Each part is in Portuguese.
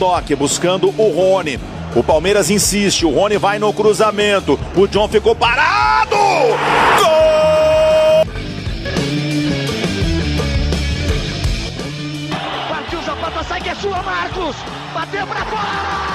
toque, buscando o Rony. O Palmeiras insiste, o Rony vai no cruzamento. O John ficou parado! Gol! Partiu Zapata, sai que é sua, Marcos! Bateu pra fora!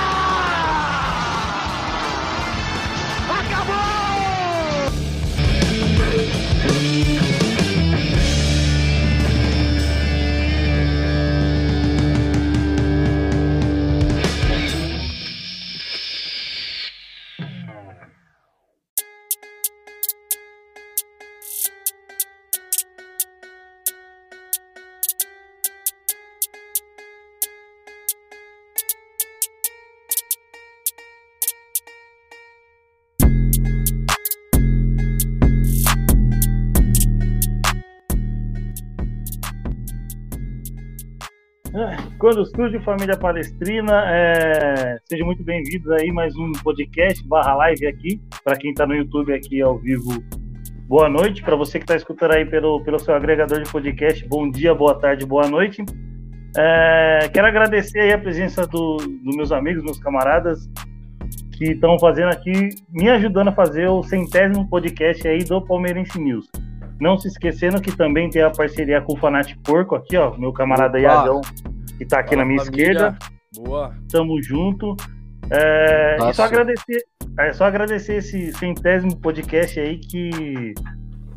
Quando Estúdio Família Palestrina, é... sejam muito bem-vindos aí mais um podcast barra live aqui, para quem está no YouTube aqui ao vivo, boa noite, para você que está escutando aí pelo, pelo seu agregador de podcast, bom dia, boa tarde, boa noite. É... Quero agradecer aí a presença do, dos meus amigos, meus camaradas, que estão fazendo aqui, me ajudando a fazer o centésimo podcast aí do Palmeirense News. Não se esquecendo que também tem a parceria com o Fanatic Porco aqui, ó, meu camarada Iagão, que tá aqui Fala, na minha família. esquerda. Boa. Tamo junto. É, e só agradecer, é só agradecer esse centésimo podcast aí que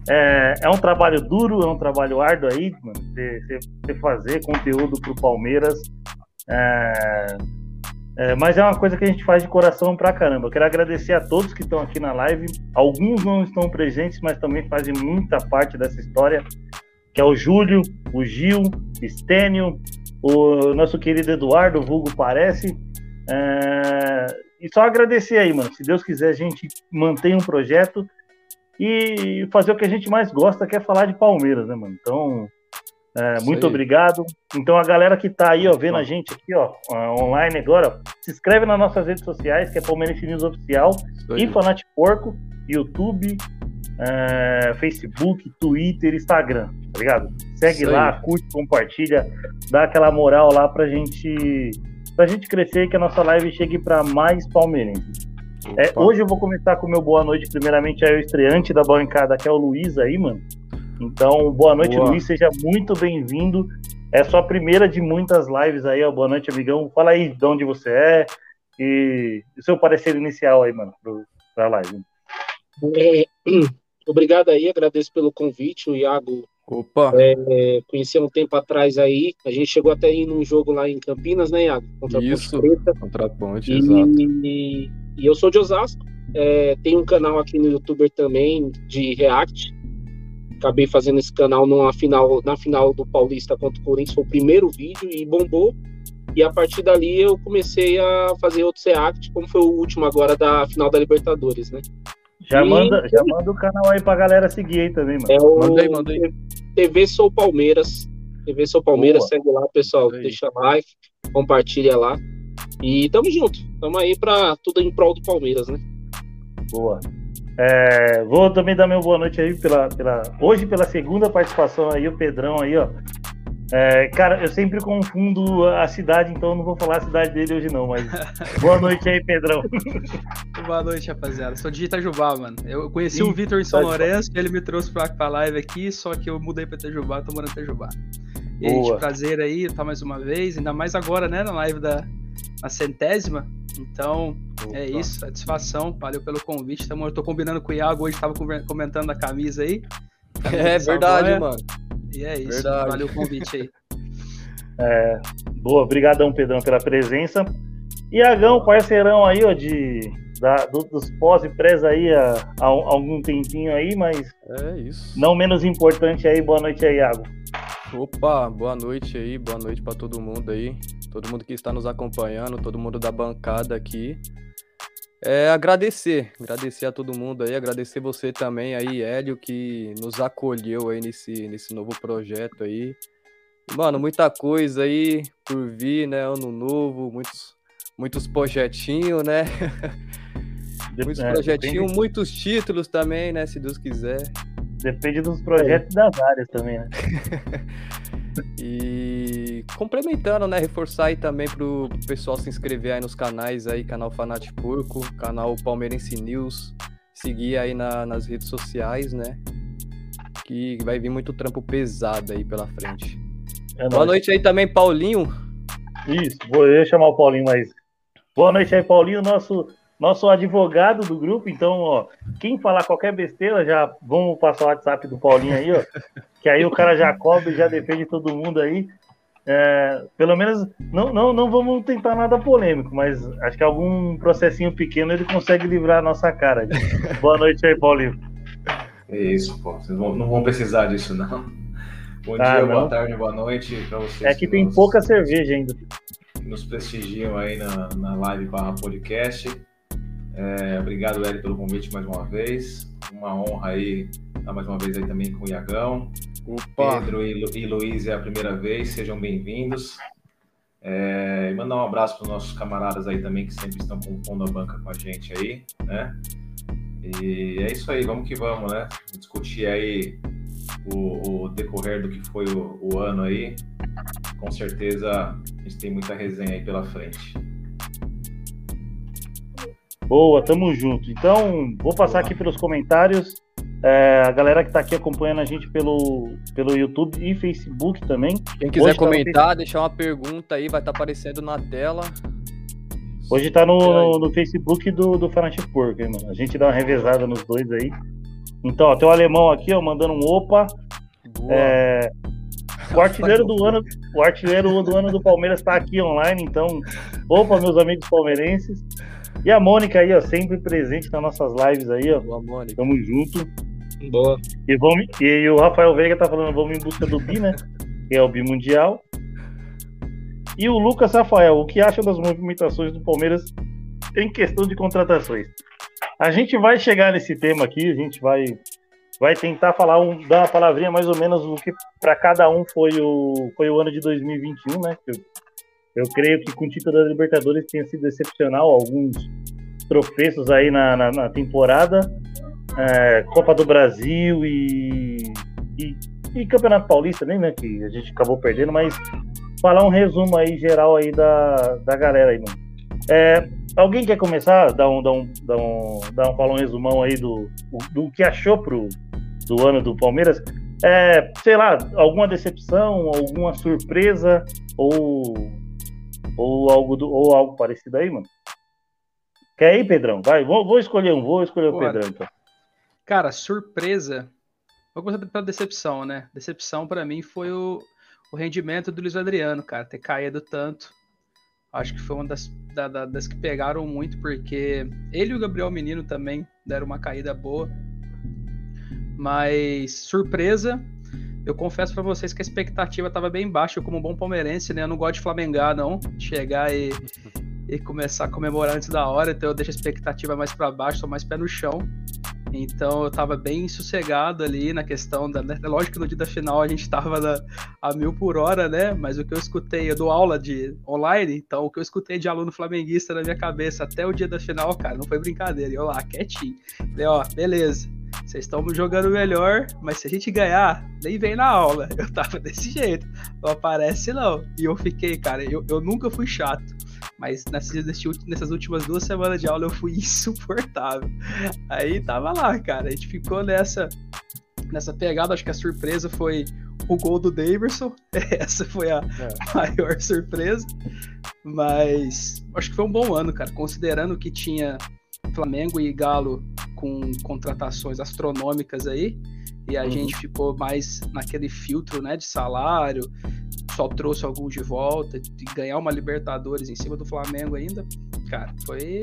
é, é, um trabalho duro, é um trabalho árduo aí, mano, você fazer conteúdo pro Palmeiras. É, é, mas é uma coisa que a gente faz de coração pra caramba. Eu quero agradecer a todos que estão aqui na live. Alguns não estão presentes, mas também fazem muita parte dessa história. Que é o Júlio, o Gil, Estênio, o nosso querido Eduardo, vulgo parece. É... E só agradecer aí, mano. Se Deus quiser, a gente mantém um projeto e fazer o que a gente mais gosta, que é falar de Palmeiras, né, mano? Então, é, muito aí. obrigado. Então, a galera que tá aí, ó, vendo a gente aqui, ó, online agora, se inscreve nas nossas redes sociais, que é Palmeiras News Oficial, Infanat Porco, YouTube, é, Facebook, Twitter, Instagram, tá ligado? Segue lá, curte, compartilha, dá aquela moral lá pra gente, pra gente crescer e que a nossa live chegue para mais palmeirenses. É, hoje eu vou começar com o meu boa noite, primeiramente aí o estreante da bancada, que é o Luiz aí, mano. Então, boa noite, boa. Luiz. Seja muito bem-vindo. É sua primeira de muitas lives aí, ó. Boa noite, amigão. Fala aí de onde você é e o seu parecer inicial aí, mano, para a live. É, obrigado aí, agradeço pelo convite. O Iago Opa. É, conheci há um tempo atrás aí. A gente chegou até ir num jogo lá em Campinas, né, Iago? Contra Isso, a Ponte Preta. Contra a Ponte, e, exato. E, e eu sou de Osasco. É, tem um canal aqui no YouTube também de React acabei fazendo esse canal numa final, na final do Paulista contra o Corinthians, foi o primeiro vídeo e bombou. E a partir dali eu comecei a fazer outros react, como foi o último agora da final da Libertadores, né? Já, e... manda, já manda o canal aí pra galera seguir aí também, mano. É o mandei, mandei. TV Sou Palmeiras. TV Sou Palmeiras, Boa. segue lá, pessoal. Aí. Deixa like, compartilha lá. E tamo junto. Tamo aí pra tudo em prol do Palmeiras, né? Boa. É, vou também dar meu boa noite aí pela, pela hoje pela segunda participação aí o Pedrão aí ó. É, cara, eu sempre confundo a cidade, então não vou falar a cidade dele hoje não, mas boa noite aí, Pedrão. boa noite, rapaziada. Sou de Itajubá, mano. Eu conheci Sim, o Vitor em São Lourenço, ele me trouxe pra, pra live aqui, só que eu mudei pra Itajubá, tô morando em Itajubá. E aí, prazer aí estar mais uma vez, ainda mais agora, né, na live da a centésima. Então, Opa. é isso, satisfação. Valeu pelo convite. Tamo, eu tô combinando com o Iago hoje, tava comentando a camisa aí. É verdade, mano. E é isso. Verdade. Valeu o convite aí. É, boa, obrigadão, Pedrão, pela presença. Iagão, parceirão aí, ó, de, da, do, dos pós e prés aí há, há, algum tempinho aí, mas é isso. não menos importante aí. Boa noite aí, Iago. Opa, boa noite aí, boa noite para todo mundo aí todo mundo que está nos acompanhando, todo mundo da bancada aqui. É, agradecer, agradecer a todo mundo aí, agradecer você também aí, Hélio, que nos acolheu aí nesse, nesse novo projeto aí. Mano, muita coisa aí por vir, né? Ano novo, muitos, muitos projetinhos, né? muitos é, projetinhos, muitos títulos também, né? Se Deus quiser. Depende dos projetos é. das áreas também, né? E complementando, né? Reforçar aí também pro pessoal se inscrever aí nos canais aí, canal Fanat Porco, canal Palmeirense News, seguir aí na, nas redes sociais, né? Que vai vir muito trampo pesado aí pela frente. É Boa noite aí também, Paulinho. Isso, vou eu chamar o Paulinho, mas. Boa noite aí, Paulinho, nosso nosso advogado do grupo. Então, ó, quem falar qualquer besteira, já vamos passar o WhatsApp do Paulinho aí, ó. Que aí o cara já cobre, já defende todo mundo aí. É, pelo menos, não, não, não vamos tentar nada polêmico, mas acho que algum processinho pequeno ele consegue livrar a nossa cara. Boa noite aí, Paulinho. É isso, pô. Vocês não vão precisar disso, não. Bom ah, dia, não. boa tarde, boa noite para vocês. É que, que tem nos, pouca cerveja ainda. Nos prestigiam aí na, na live barra podcast. É, obrigado, Eli, pelo convite mais uma vez. Uma honra aí estar mais uma vez aí também com o Iagão. Opa. Pedro e, Lu, e Luiz é a primeira vez, sejam bem-vindos. É, e mandar um abraço para os nossos camaradas aí também que sempre estão compondo a banca com a gente aí, né? E é isso aí, vamos que vamos, né? Discutir aí o, o decorrer do que foi o, o ano aí. Com certeza a gente tem muita resenha aí pela frente. Boa, tamo junto. Então, vou passar aqui pelos comentários. É, a galera que está aqui acompanhando a gente pelo, pelo YouTube e Facebook também. Quem quiser Hoje comentar, tá deixar uma pergunta aí, vai estar tá aparecendo na tela. Hoje está no, no Facebook do, do Fanatic Porco, hein, mano. A gente dá uma revezada nos dois aí. Então, ó, tem o alemão aqui, ó, mandando um opa. É, o artilheiro do ano, o artilheiro do ano do Palmeiras está aqui online, então, opa, meus amigos palmeirenses. E a Mônica aí, ó, sempre presente nas nossas lives aí, ó. Boa, Mônica. Tamo junto. Boa. E, vamos, e o Rafael Veiga tá falando, vamos em busca do Bi, né? Que é o Bi Mundial. E o Lucas Rafael, o que acha das movimentações do Palmeiras em questão de contratações? A gente vai chegar nesse tema aqui, a gente vai, vai tentar falar um, dar uma palavrinha mais ou menos do que para cada um foi o, foi o ano de 2021, né? Eu creio que com o título da Libertadores tenha sido excepcional, alguns tropeços aí na, na, na temporada, é, Copa do Brasil e, e, e, Campeonato Paulista nem, né, que a gente acabou perdendo, mas falar um resumo aí geral aí da, da galera aí, mano. É, alguém quer começar? Dar um, dar um, dar um, dar um, falar um resumão aí do, do que achou pro, do ano do Palmeiras? É, sei lá, alguma decepção, alguma surpresa ou ou algo, do, ou algo parecido aí, mano? Quer ir, Pedrão? Vai, vou, vou escolher um, vou escolher Bora. o Pedrão, então. Cara, surpresa. Vou começar pela decepção, né? Decepção para mim foi o, o rendimento do Luiz Adriano, cara, ter caído tanto. Acho que foi uma das, da, da, das que pegaram muito, porque ele e o Gabriel Menino também deram uma caída boa. Mas surpresa, eu confesso para vocês que a expectativa estava bem baixa. Eu, como bom palmeirense, né? Eu não gosto de flamengar, não. Chegar e, e começar a comemorar antes da hora. Então eu deixo a expectativa mais para baixo, sou mais pé no chão. Então eu tava bem sossegado ali na questão da. Né? Lógico que no dia da final a gente tava na, a mil por hora, né? Mas o que eu escutei, eu dou aula de online, então o que eu escutei de aluno flamenguista na minha cabeça até o dia da final, cara, não foi brincadeira. E eu lá, quietinho. Falei, ó, beleza. Vocês estão jogando melhor, mas se a gente ganhar, nem vem na aula. Eu tava desse jeito. Não aparece, não. E eu fiquei, cara, eu, eu nunca fui chato. Mas nessas, nessas últimas duas semanas de aula eu fui insuportável. Aí tava lá, cara. A gente ficou nessa, nessa pegada. Acho que a surpresa foi o gol do Daverson. Essa foi a é. maior surpresa. Mas acho que foi um bom ano, cara. Considerando que tinha Flamengo e Galo com contratações astronômicas aí, e a uhum. gente ficou mais naquele filtro né, de salário, só trouxe alguns de volta, de ganhar uma Libertadores em cima do Flamengo ainda, cara, foi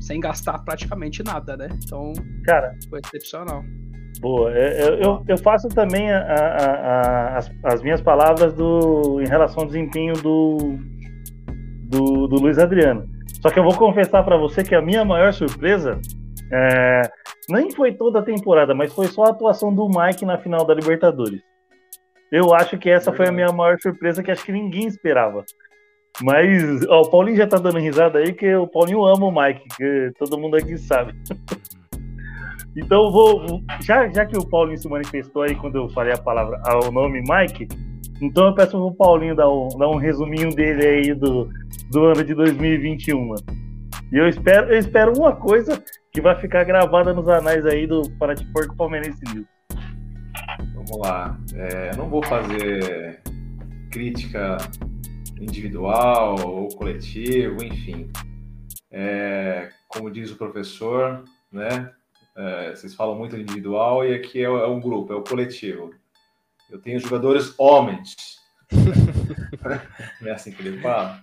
sem gastar praticamente nada, né? Então, cara, foi excepcional. Boa, eu, eu, eu faço também a, a, a, as, as, minhas palavras do, em relação ao desempenho do, do, do Luiz Adriano. Só que eu vou confessar para você que a minha maior surpresa é, nem foi toda a temporada, mas foi só a atuação do Mike na final da Libertadores. Eu acho que essa foi a minha maior surpresa, que acho que ninguém esperava. Mas ó, o Paulinho já tá dando risada aí, que o Paulinho ama o Mike, que todo mundo aqui sabe. então vou. Já, já que o Paulinho se manifestou aí quando eu falei a palavra, o nome Mike, Então eu peço pro Paulinho dar um, dar um resuminho dele aí do, do ano de 2021, mano. E eu espero, eu espero uma coisa que vai ficar gravada nos anais aí do Paraty Porco Palmeirense News. Vamos lá. É, eu não vou fazer crítica individual ou coletivo, enfim. É, como diz o professor, né? É, vocês falam muito individual e aqui é, é um grupo, é o coletivo. Eu tenho jogadores homens. Não é assim que ele fala?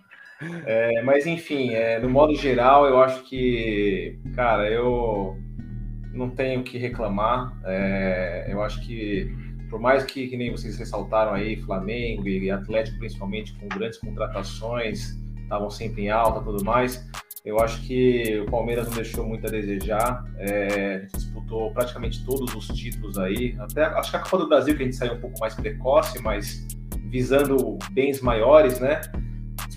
É, mas enfim, é, no modo geral, eu acho que, cara, eu não tenho que reclamar. É, eu acho que, por mais que, que, nem vocês ressaltaram aí, Flamengo e Atlético, principalmente com grandes contratações, estavam sempre em alta tudo mais, eu acho que o Palmeiras não deixou muito a desejar. É, disputou praticamente todos os títulos aí. Até acho que a Copa do Brasil que a gente saiu um pouco mais precoce, mas visando bens maiores, né?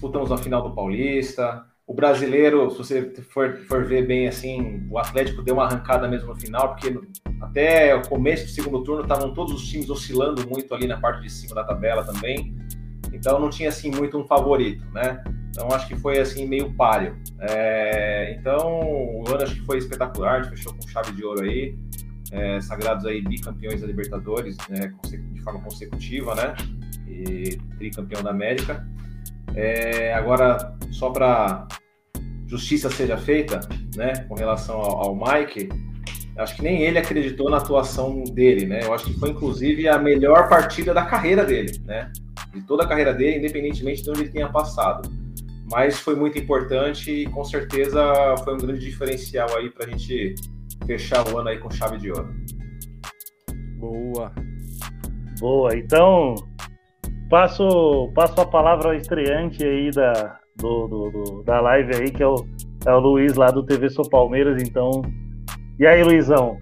Disputamos a final do Paulista. O brasileiro, se você for, for ver bem assim, o Atlético deu uma arrancada mesmo no final, porque até o começo do segundo turno estavam todos os times oscilando muito ali na parte de cima da tabela também. Então não tinha assim muito um favorito, né? Então acho que foi assim meio páreo. É, então o ano acho que foi espetacular, a gente fechou com chave de ouro aí, é, sagrados aí bicampeões da Libertadores, né, de forma consecutiva, né? E tricampeão da América. É, agora só para justiça seja feita, né, com relação ao, ao Mike, acho que nem ele acreditou na atuação dele, né? Eu acho que foi inclusive a melhor partida da carreira dele, né? De toda a carreira dele, independentemente de onde ele tenha passado mas foi muito importante e com certeza foi um grande diferencial aí para a gente fechar o ano aí com chave de ouro. Boa. Boa. Então passo passo a palavra ao estreante aí da do, do, do, da live aí que é o, é o Luiz lá do TV Sou Palmeiras. Então e aí Luizão,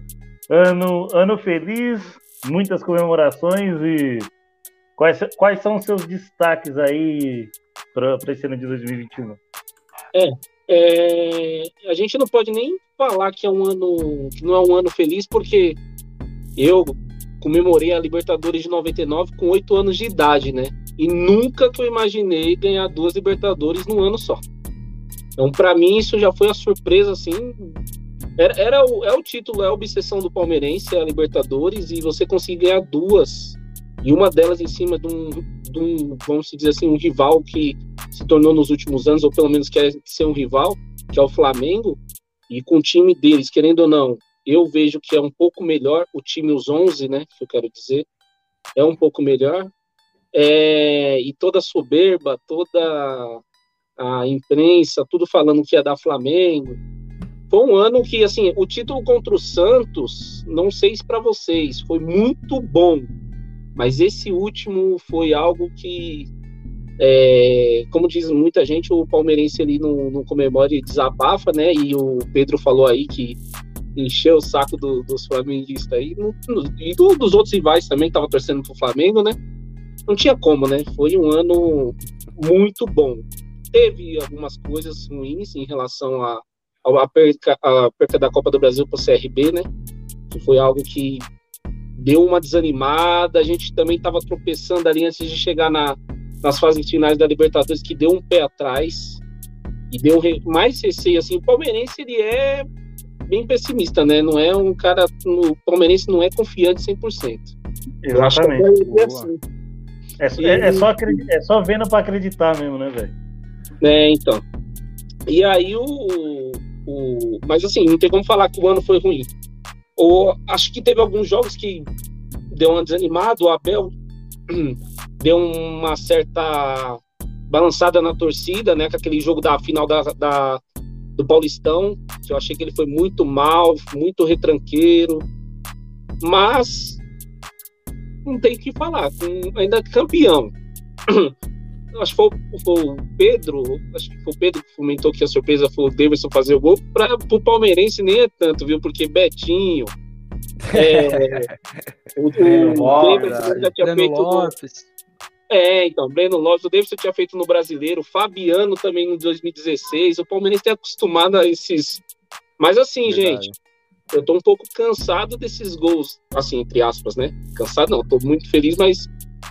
ano ano feliz, muitas comemorações e quais quais são os seus destaques aí para esse ano de 2021? É, é, a gente não pode nem falar que é um ano que não é um ano feliz, porque eu comemorei a Libertadores de 99 com oito anos de idade, né? E nunca que eu imaginei ganhar duas Libertadores num ano só. Então, para mim, isso já foi a surpresa, assim. Era, era o, é o título, é a obsessão do palmeirense, é a Libertadores, e você conseguir ganhar duas, e uma delas em cima de um, de um, vamos dizer assim, um rival que se tornou nos últimos anos, ou pelo menos quer ser um rival, que é o Flamengo, e com o time deles, querendo ou não, eu vejo que é um pouco melhor, o time, os 11, né, que eu quero dizer, é um pouco melhor, é, e toda a soberba, toda a imprensa, tudo falando que ia dar Flamengo. Foi um ano que, assim, o título contra o Santos, não sei se para vocês, foi muito bom, mas esse último foi algo que, é, como diz muita gente, o palmeirense ali não, não comemora e desabafa, né? E o Pedro falou aí que encheu o saco do, dos flamenguistas aí, e do, dos outros rivais também, que estavam torcendo pro Flamengo, né? Não tinha como, né? Foi um ano muito bom. Teve algumas coisas ruins em relação a, a, perca, a perca da Copa do Brasil para o CRB, né? Que foi algo que deu uma desanimada. A gente também estava tropeçando ali antes de chegar na, nas fases finais da Libertadores, que deu um pé atrás e deu mais receio. Assim, o palmeirense ele é bem pessimista, né? Não é um cara. O palmeirense não é confiante 100%. Exatamente. É, assim. é, é, é, só é só vendo para acreditar mesmo, né, velho? É, então. E aí o, o. Mas assim, não tem como falar que o ano foi ruim. Ou acho que teve alguns jogos que deu uma desanimada, o Abel deu uma certa balançada na torcida, né? Com aquele jogo da final da, da, do Paulistão, que eu achei que ele foi muito mal, muito retranqueiro. Mas não tem o que falar, com, ainda é campeão. acho que foi, foi, o Pedro, acho que foi o Pedro que comentou que a surpresa foi o Davidson fazer o gol. Para o palmeirense nem é tanto, viu? Porque Betinho, é, o, o, o Davidson já tinha feito Lopes. É, então, Breno Lopes, o Davidson tinha feito no Brasileiro, o Fabiano também em 2016. O Palmeirense tem acostumado a esses. Mas assim, Verdade. gente, eu tô um pouco cansado desses gols, assim, entre aspas, né? Cansado não, tô muito feliz, mas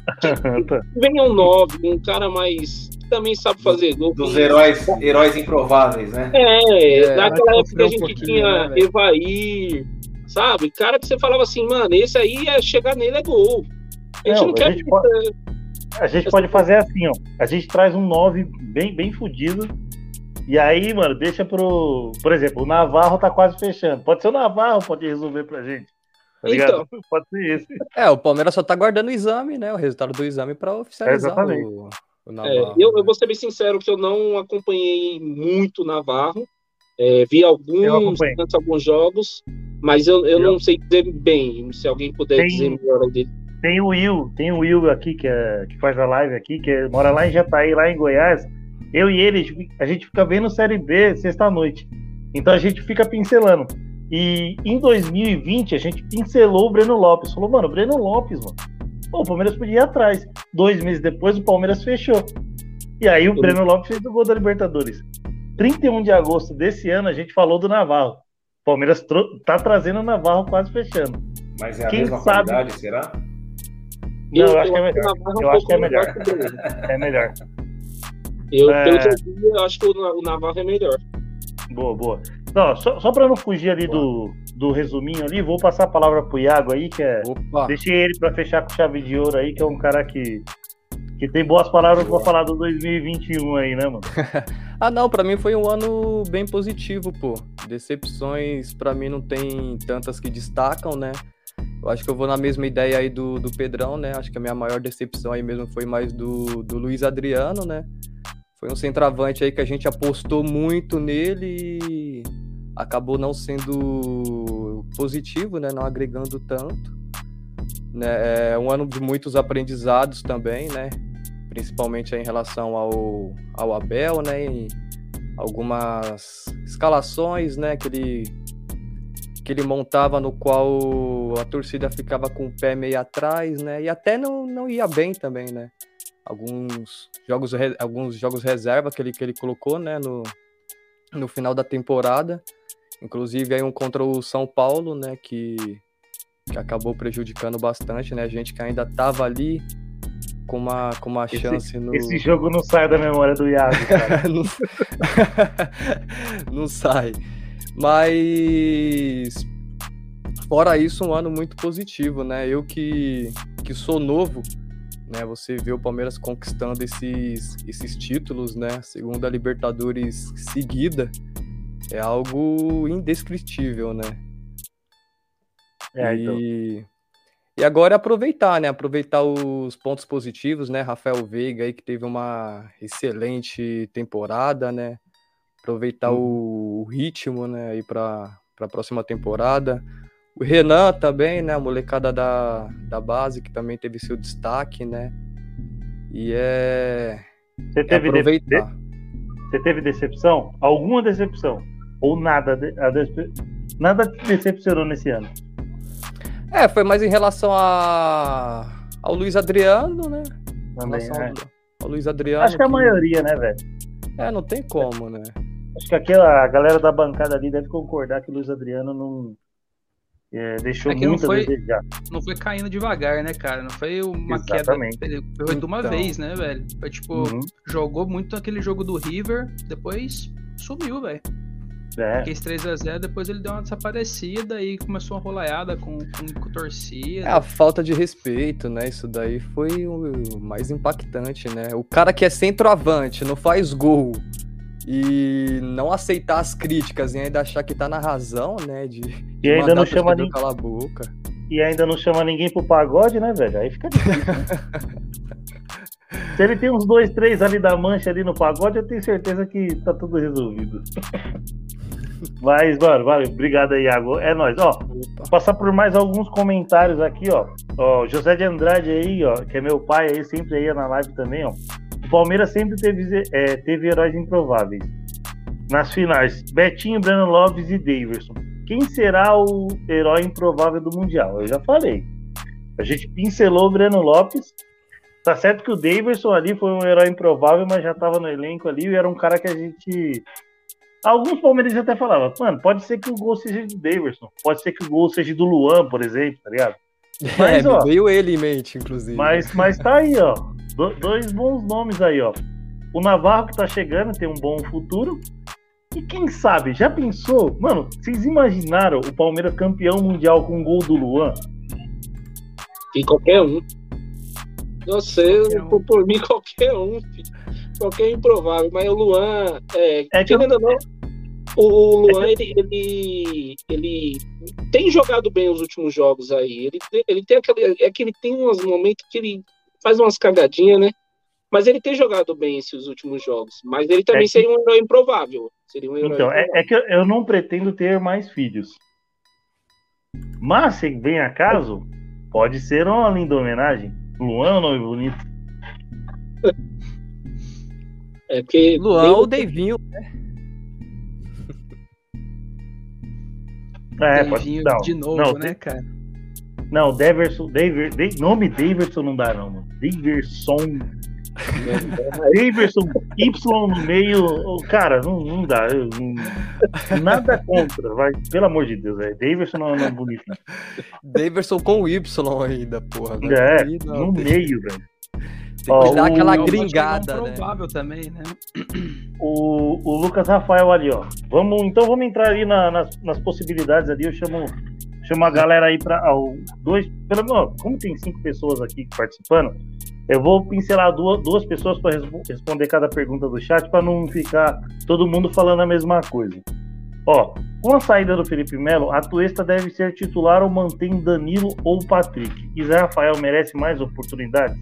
Venha um 9, um cara mais. que também sabe fazer gol. Dos heróis, heróis improváveis, né? É, é naquela época que a gente um tinha né, Evair, sabe? Cara que você falava assim, mano, esse aí é chegar nele é gol. A gente não, não quer. A gente, pode, a gente pode fazer assim, ó. A gente traz um 9 bem, bem fudido. E aí, mano, deixa pro. Por exemplo, o Navarro tá quase fechando. Pode ser o Navarro, pode resolver pra gente. Tá então. Pode ser esse. É, o Palmeiras só tá guardando o exame, né? O resultado do exame para oficializar é, o, o, Navarro. É, eu, né? eu vou ser bem sincero que eu não acompanhei muito o Navarro. É, vi alguns, alguns jogos, mas eu, eu, eu, não sei dizer bem. Se alguém puder tem, dizer melhor dele. Tem o Will, tem o Will aqui que, é, que faz a live aqui, que é, mora lá em Jataí, lá em Goiás. Eu e ele, a gente fica vendo Série B sexta-noite. Então a gente fica pincelando. E em 2020 a gente pincelou o Breno Lopes. Falou, mano, Breno Lopes, mano. Pô, o Palmeiras podia ir atrás. Dois meses depois o Palmeiras fechou. E aí o Breno Lopes fez o gol da Libertadores. 31 de agosto desse ano a gente falou do Navarro. O Palmeiras tá trazendo o Navarro quase fechando. Mas é a Quem mesma sabe... qualidade, será? Não, eu, eu acho que é melhor. Eu acho que é melhor. É melhor. Eu, é... pelo que eu vi, eu acho que o Navarro é melhor. Boa, boa. Não, só, só para não fugir ali do, do resuminho ali, vou passar a palavra pro Iago aí, que é. Opa. Deixei ele para fechar com chave de ouro aí, que é um cara que, que tem boas palavras para falar do 2021 aí, né, mano? ah, não, para mim foi um ano bem positivo, pô. Decepções para mim não tem tantas que destacam, né? Eu acho que eu vou na mesma ideia aí do, do Pedrão, né? Acho que a minha maior decepção aí mesmo foi mais do, do Luiz Adriano, né? Foi um centroavante aí que a gente apostou muito nele e acabou não sendo positivo, né? Não agregando tanto. Né? É um ano de muitos aprendizados também, né? Principalmente em relação ao, ao Abel, né? E algumas escalações, né? Que ele, que ele montava no qual a torcida ficava com o pé meio atrás, né? E até não, não ia bem também, né? alguns jogos, alguns jogos reserva que ele, que ele colocou né, no, no final da temporada. Inclusive aí um contra o São Paulo, né, que, que acabou prejudicando bastante, né? A gente que ainda estava ali com uma, com uma esse, chance no. Esse jogo não sai da memória do Iago, não... não sai. Mas fora isso, um ano muito positivo, né? Eu que, que sou novo, né? Você vê o Palmeiras conquistando esses, esses títulos, né? Segunda Libertadores seguida, é algo indescritível, né? É, então. e, e agora é aproveitar, né? Aproveitar os pontos positivos, né? Rafael Veiga aí que teve uma excelente temporada, né? Aproveitar o, o, ritmo, né? Aí para a próxima temporada. O Renan também, né? A molecada da, da base, que também teve seu destaque, né? E é. Você é teve, é aproveitar. De... Você teve decepção? Alguma decepção? Ou nada? De... Nada te decepcionou nesse ano? É, foi mais em relação a... ao Luiz Adriano, né? Também, é. ao... ao Luiz Adriano. Acho que, que a maioria, né, velho? É, não tem como, né? Acho que aquela a galera da bancada ali deve concordar que o Luiz Adriano não é, deixou é muito não foi, a desejar. Não foi caindo devagar, né, cara? Não foi uma Exatamente. queda. Foi de uma então. vez, né, velho? Foi tipo, uhum. jogou muito aquele jogo do River, depois sumiu, velho. É. Fez 3x0, depois ele deu uma desaparecida e começou uma rolaiada com, com, com torcida. É a falta de respeito, né? Isso daí foi o mais impactante, né? O cara que é centroavante, não faz gol e não aceitar as críticas e ainda achar que tá na razão, né? De, e ainda não chama ninguém. Cala a boca. E ainda não chama ninguém pro pagode, né, velho? Aí fica difícil. Né? Se ele tem uns dois, três ali da mancha ali no pagode, eu tenho certeza que tá tudo resolvido. Mas, mano, valeu. Obrigado aí, Iago. É nóis. Ó, Opa. passar por mais alguns comentários aqui, ó. ó. José de Andrade aí, ó, que é meu pai aí, sempre aí na live também, ó. Palmeiras sempre teve, é, teve heróis improváveis. Nas finais, Betinho, Breno Lopes e Daverson. Quem será o herói improvável do Mundial? Eu já falei. A gente pincelou o Breno Lopes. Tá certo que o Daverson ali foi um herói improvável, mas já tava no elenco ali e era um cara que a gente. Alguns palmeirenses até falavam, mano, pode ser que o gol seja de Daverson, pode ser que o gol seja do Luan, por exemplo, tá ligado? Mas, é, ó, veio ele em mente, inclusive. Mas, mas tá aí, ó. Do, dois bons nomes aí, ó. O Navarro que tá chegando, tem um bom futuro. E quem sabe, já pensou? Mano, vocês imaginaram o Palmeiras campeão mundial com um gol do Luan? E qualquer um. Não sei, um. por, por mim, qualquer um, filho. Qualquer improvável. Mas o Luan, é, é que ou não, o Luan, ele, ele, ele tem jogado bem os últimos jogos aí. Ele, ele tem aquele. É que ele tem uns momentos que ele faz umas cagadinhas, né? Mas ele tem jogado bem esses últimos jogos. Mas ele também é que... seria um herói improvável. Seria um herói então, improvável. É, é, que eu não pretendo ter mais filhos. Mas, se vem a caso, pode ser uma linda homenagem. Luan é um nome bonito. É porque. Luan ou Deivinho, né? É, pode, não, de novo, não, né, cara? Não, Deverson, Dever, de, nome Daverson não dá, não, mano. Daverson. Daverson Y no meio, cara, não, não dá. Não, nada contra, vai, pelo amor de Deus, é. Daverson não é bonito. Daverson com Y ainda, porra. É, no meio, velho. Tem que dar aquela gringada, né? provável também, né? O, o Lucas Rafael ali, ó. Vamos, então vamos entrar ali na, nas, nas possibilidades ali. Eu chamo, chamo a galera aí para dois, pelo menos, como tem cinco pessoas aqui participando, eu vou pincelar duas, duas pessoas para responder cada pergunta do chat para não ficar todo mundo falando a mesma coisa. Ó, com a saída do Felipe Melo, a Tuesta deve ser titular ou mantém Danilo ou Patrick. E Zé Rafael merece mais oportunidades?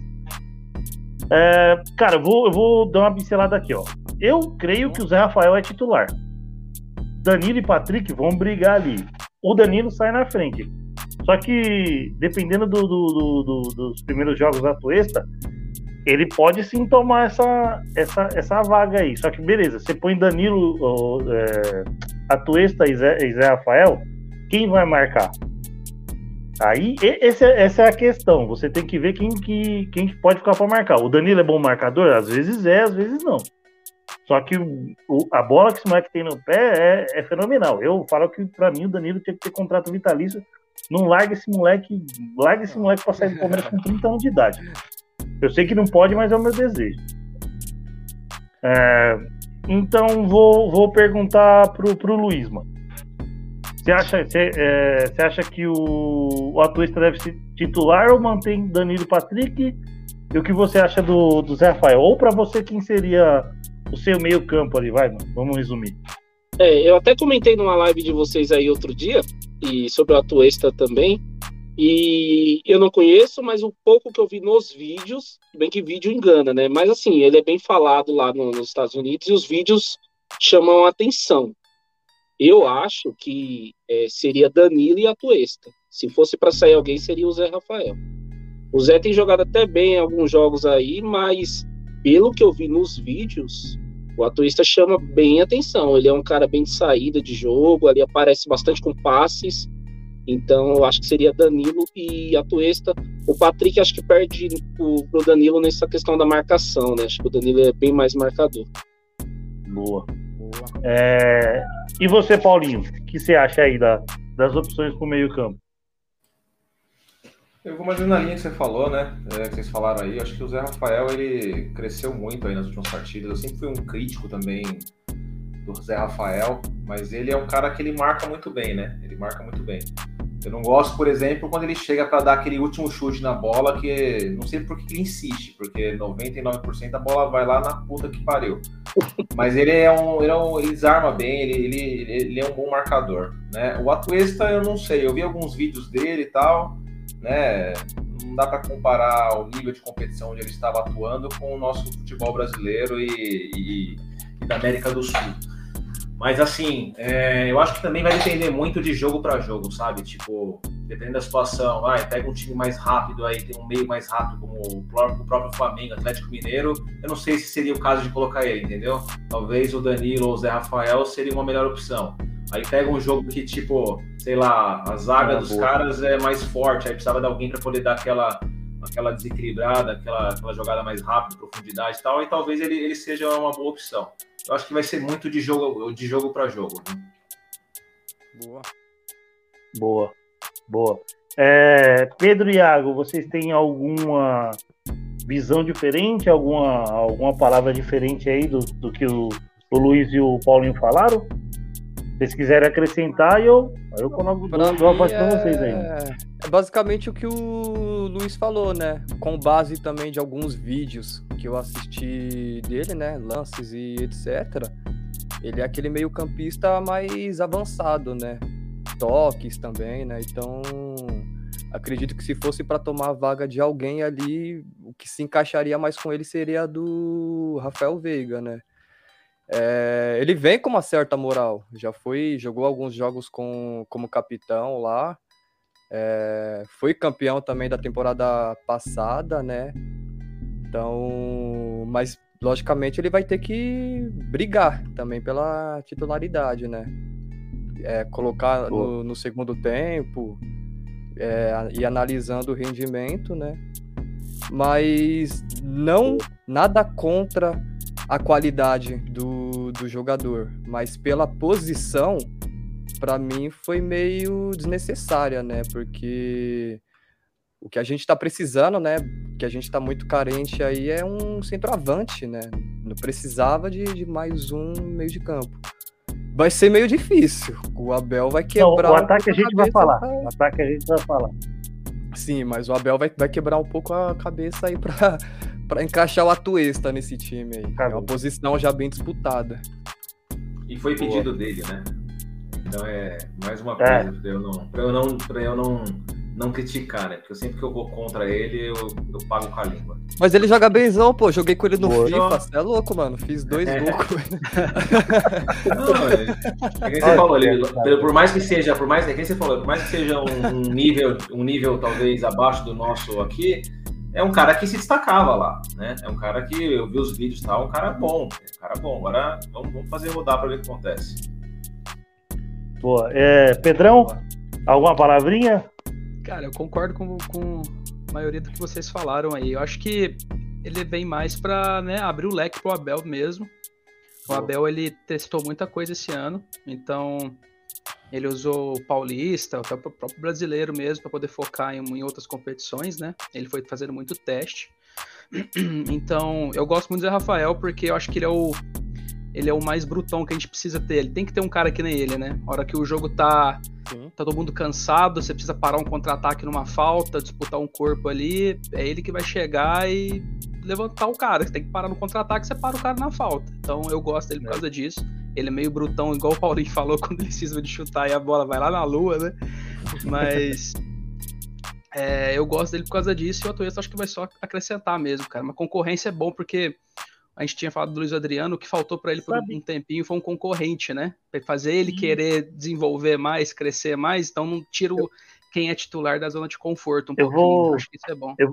É, cara, eu vou, eu vou dar uma pincelada aqui, ó. Eu creio que o Zé Rafael é titular. Danilo e Patrick vão brigar ali. O Danilo sai na frente. Só que, dependendo do, do, do, dos primeiros jogos da Tuesta, ele pode sim tomar essa, essa, essa vaga aí. Só que, beleza, você põe Danilo, é, a Tuesta e Zé, Zé Rafael, quem vai marcar? Aí, esse, essa é a questão. Você tem que ver quem que, quem que pode ficar para marcar. O Danilo é bom marcador? Às vezes é, às vezes não. Só que o, a bola que esse moleque tem no pé é, é fenomenal. Eu falo que, para mim, o Danilo tem que ter contrato vitalício. Não larga esse moleque, larga esse moleque pra sair do Palmeiras com 30 anos de idade. Eu sei que não pode, mas é o meu desejo. É, então, vou, vou perguntar pro, pro Luiz, mano. Você acha, você, é, você acha que o, o Atuista deve ser titular ou mantém Danilo Patrick? E o que você acha do, do Zé Rafael? Ou para você, quem seria o seu meio-campo ali? Vai, mano, vamos resumir. É, eu até comentei numa live de vocês aí outro dia, e sobre o Atuesta também. E eu não conheço, mas o pouco que eu vi nos vídeos, bem que vídeo engana, né? Mas assim, ele é bem falado lá no, nos Estados Unidos e os vídeos chamam a atenção. Eu acho que é, seria Danilo e Atuesta. Se fosse para sair alguém, seria o Zé Rafael. O Zé tem jogado até bem em alguns jogos aí, mas pelo que eu vi nos vídeos, o Atuesta chama bem atenção. Ele é um cara bem de saída de jogo, ali aparece bastante com passes. Então, eu acho que seria Danilo e Atuesta. O Patrick acho que perde o, pro Danilo nessa questão da marcação, né? Acho que o Danilo é bem mais marcador. Boa. Boa. É, e você, Paulinho, o que você acha aí da, das opções para o meio-campo? Eu vou mais na linha que você falou, né? É, que vocês falaram aí. Acho que o Zé Rafael ele cresceu muito aí nas últimas partidas. Eu sempre fui um crítico também do Zé Rafael, mas ele é um cara que ele marca muito bem, né? Ele marca muito bem. Eu não gosto, por exemplo, quando ele chega para dar aquele último chute na bola, que não sei por que ele insiste, porque 99% da bola vai lá na puta que pariu. Mas ele é um. Ele, é um, ele desarma bem, ele, ele, ele é um bom marcador. Né? O Atuesta, eu não sei, eu vi alguns vídeos dele e tal, né? Não dá para comparar o nível de competição onde ele estava atuando com o nosso futebol brasileiro e, e, e da América do Sul. Mas assim, é, eu acho que também vai depender muito de jogo para jogo, sabe? Tipo, dependendo da situação, vai, pega um time mais rápido aí, tem um meio mais rápido, como o próprio, o próprio Flamengo, Atlético Mineiro. Eu não sei se seria o caso de colocar ele, entendeu? Talvez o Danilo ou o Zé Rafael seria uma melhor opção. Aí pega um jogo que, tipo, sei lá, a zaga ah, dos boa. caras é mais forte, aí precisava de alguém para poder dar aquela aquela desequilibrada, aquela, aquela jogada mais rápida, profundidade e tal, e talvez ele, ele seja uma boa opção eu acho que vai ser muito de jogo de jogo para jogo. Né? Boa. Boa. Boa. É, Pedro e Iago, vocês têm alguma visão diferente, alguma, alguma palavra diferente aí do, do que o, o Luiz e o Paulinho falaram? Se vocês quiserem acrescentar, eu, eu coloco a voz para vocês aí. É, é basicamente o que o Luiz falou, né? Com base também de alguns vídeos que eu assisti dele, né? Lances e etc. Ele é aquele meio-campista mais avançado, né? Toques também, né? Então, acredito que se fosse para tomar a vaga de alguém ali, o que se encaixaria mais com ele seria a do Rafael Veiga, né? É, ele vem com uma certa moral, já foi, jogou alguns jogos com, como capitão lá, é, foi campeão também da temporada passada, né? Então, mas logicamente ele vai ter que brigar também pela titularidade, né? É, colocar no, no, segundo tempo é, e analisando o rendimento, né? Mas não nada contra a qualidade do, do jogador, mas pela posição, para mim foi meio desnecessária, né? Porque o que a gente está precisando, né? Que a gente está muito carente aí é um centroavante, né? Não precisava de, de, mais um meio de campo. Vai ser meio difícil. O Abel vai quebrar. Não, o ataque a gente vai falar. Pra... O ataque a gente vai falar. Sim, mas o Abel vai, vai quebrar um pouco a cabeça aí para para encaixar o Atuesta nesse time aí. É uma posição já bem disputada. E foi pedido Boa. dele, né? Então é mais uma é. coisa é. para eu não, para eu não, para eu não não criticar, né? Porque sempre que eu vou contra ele, eu, eu pago com a língua. Mas ele joga benzão, pô. Joguei com ele no Boa. FIFA. Você é louco, mano. Fiz dois é. gols com ele. Não, é, é que você falou, ele, por mais que seja, por mais, é que você falou, por mais que seja um, nível, um nível talvez abaixo do nosso aqui, é um cara que se destacava lá, né? É um cara que eu vi os vídeos e tal, um cara bom, um cara bom. Agora vamos, vamos fazer rodar para ver o que acontece. Boa. É, Pedrão, alguma palavrinha? Cara, eu concordo com, com a maioria do que vocês falaram aí. Eu acho que ele vem mais para né, abrir o leque pro Abel mesmo. O Abel ele testou muita coisa esse ano, então ele usou o paulista, o próprio brasileiro mesmo, para poder focar em, em, outras competições, né? Ele foi fazendo muito teste. Então, eu gosto muito do Zé Rafael porque eu acho que ele é o ele é o mais brutão que a gente precisa ter. Ele tem que ter um cara que nem ele, né? A hora que o jogo tá, tá todo mundo cansado, você precisa parar um contra-ataque numa falta, disputar um corpo ali, é ele que vai chegar e levantar o cara. Você tem que parar no contra-ataque, você para o cara na falta. Então eu gosto dele por é. causa disso. Ele é meio brutão, igual o Paulinho falou quando ele precisa de chutar e a bola vai lá na lua, né? Mas é, eu gosto dele por causa disso e o Atuesta acho que vai só acrescentar mesmo, cara. Uma concorrência é bom porque a gente tinha falado do Luiz Adriano, o que faltou para ele por Sabe. um tempinho foi um concorrente, né? Pra fazer ele querer desenvolver mais, crescer mais, então não tira o, quem é titular da zona de conforto um eu pouquinho. Vou, Acho que isso é bom. Eu,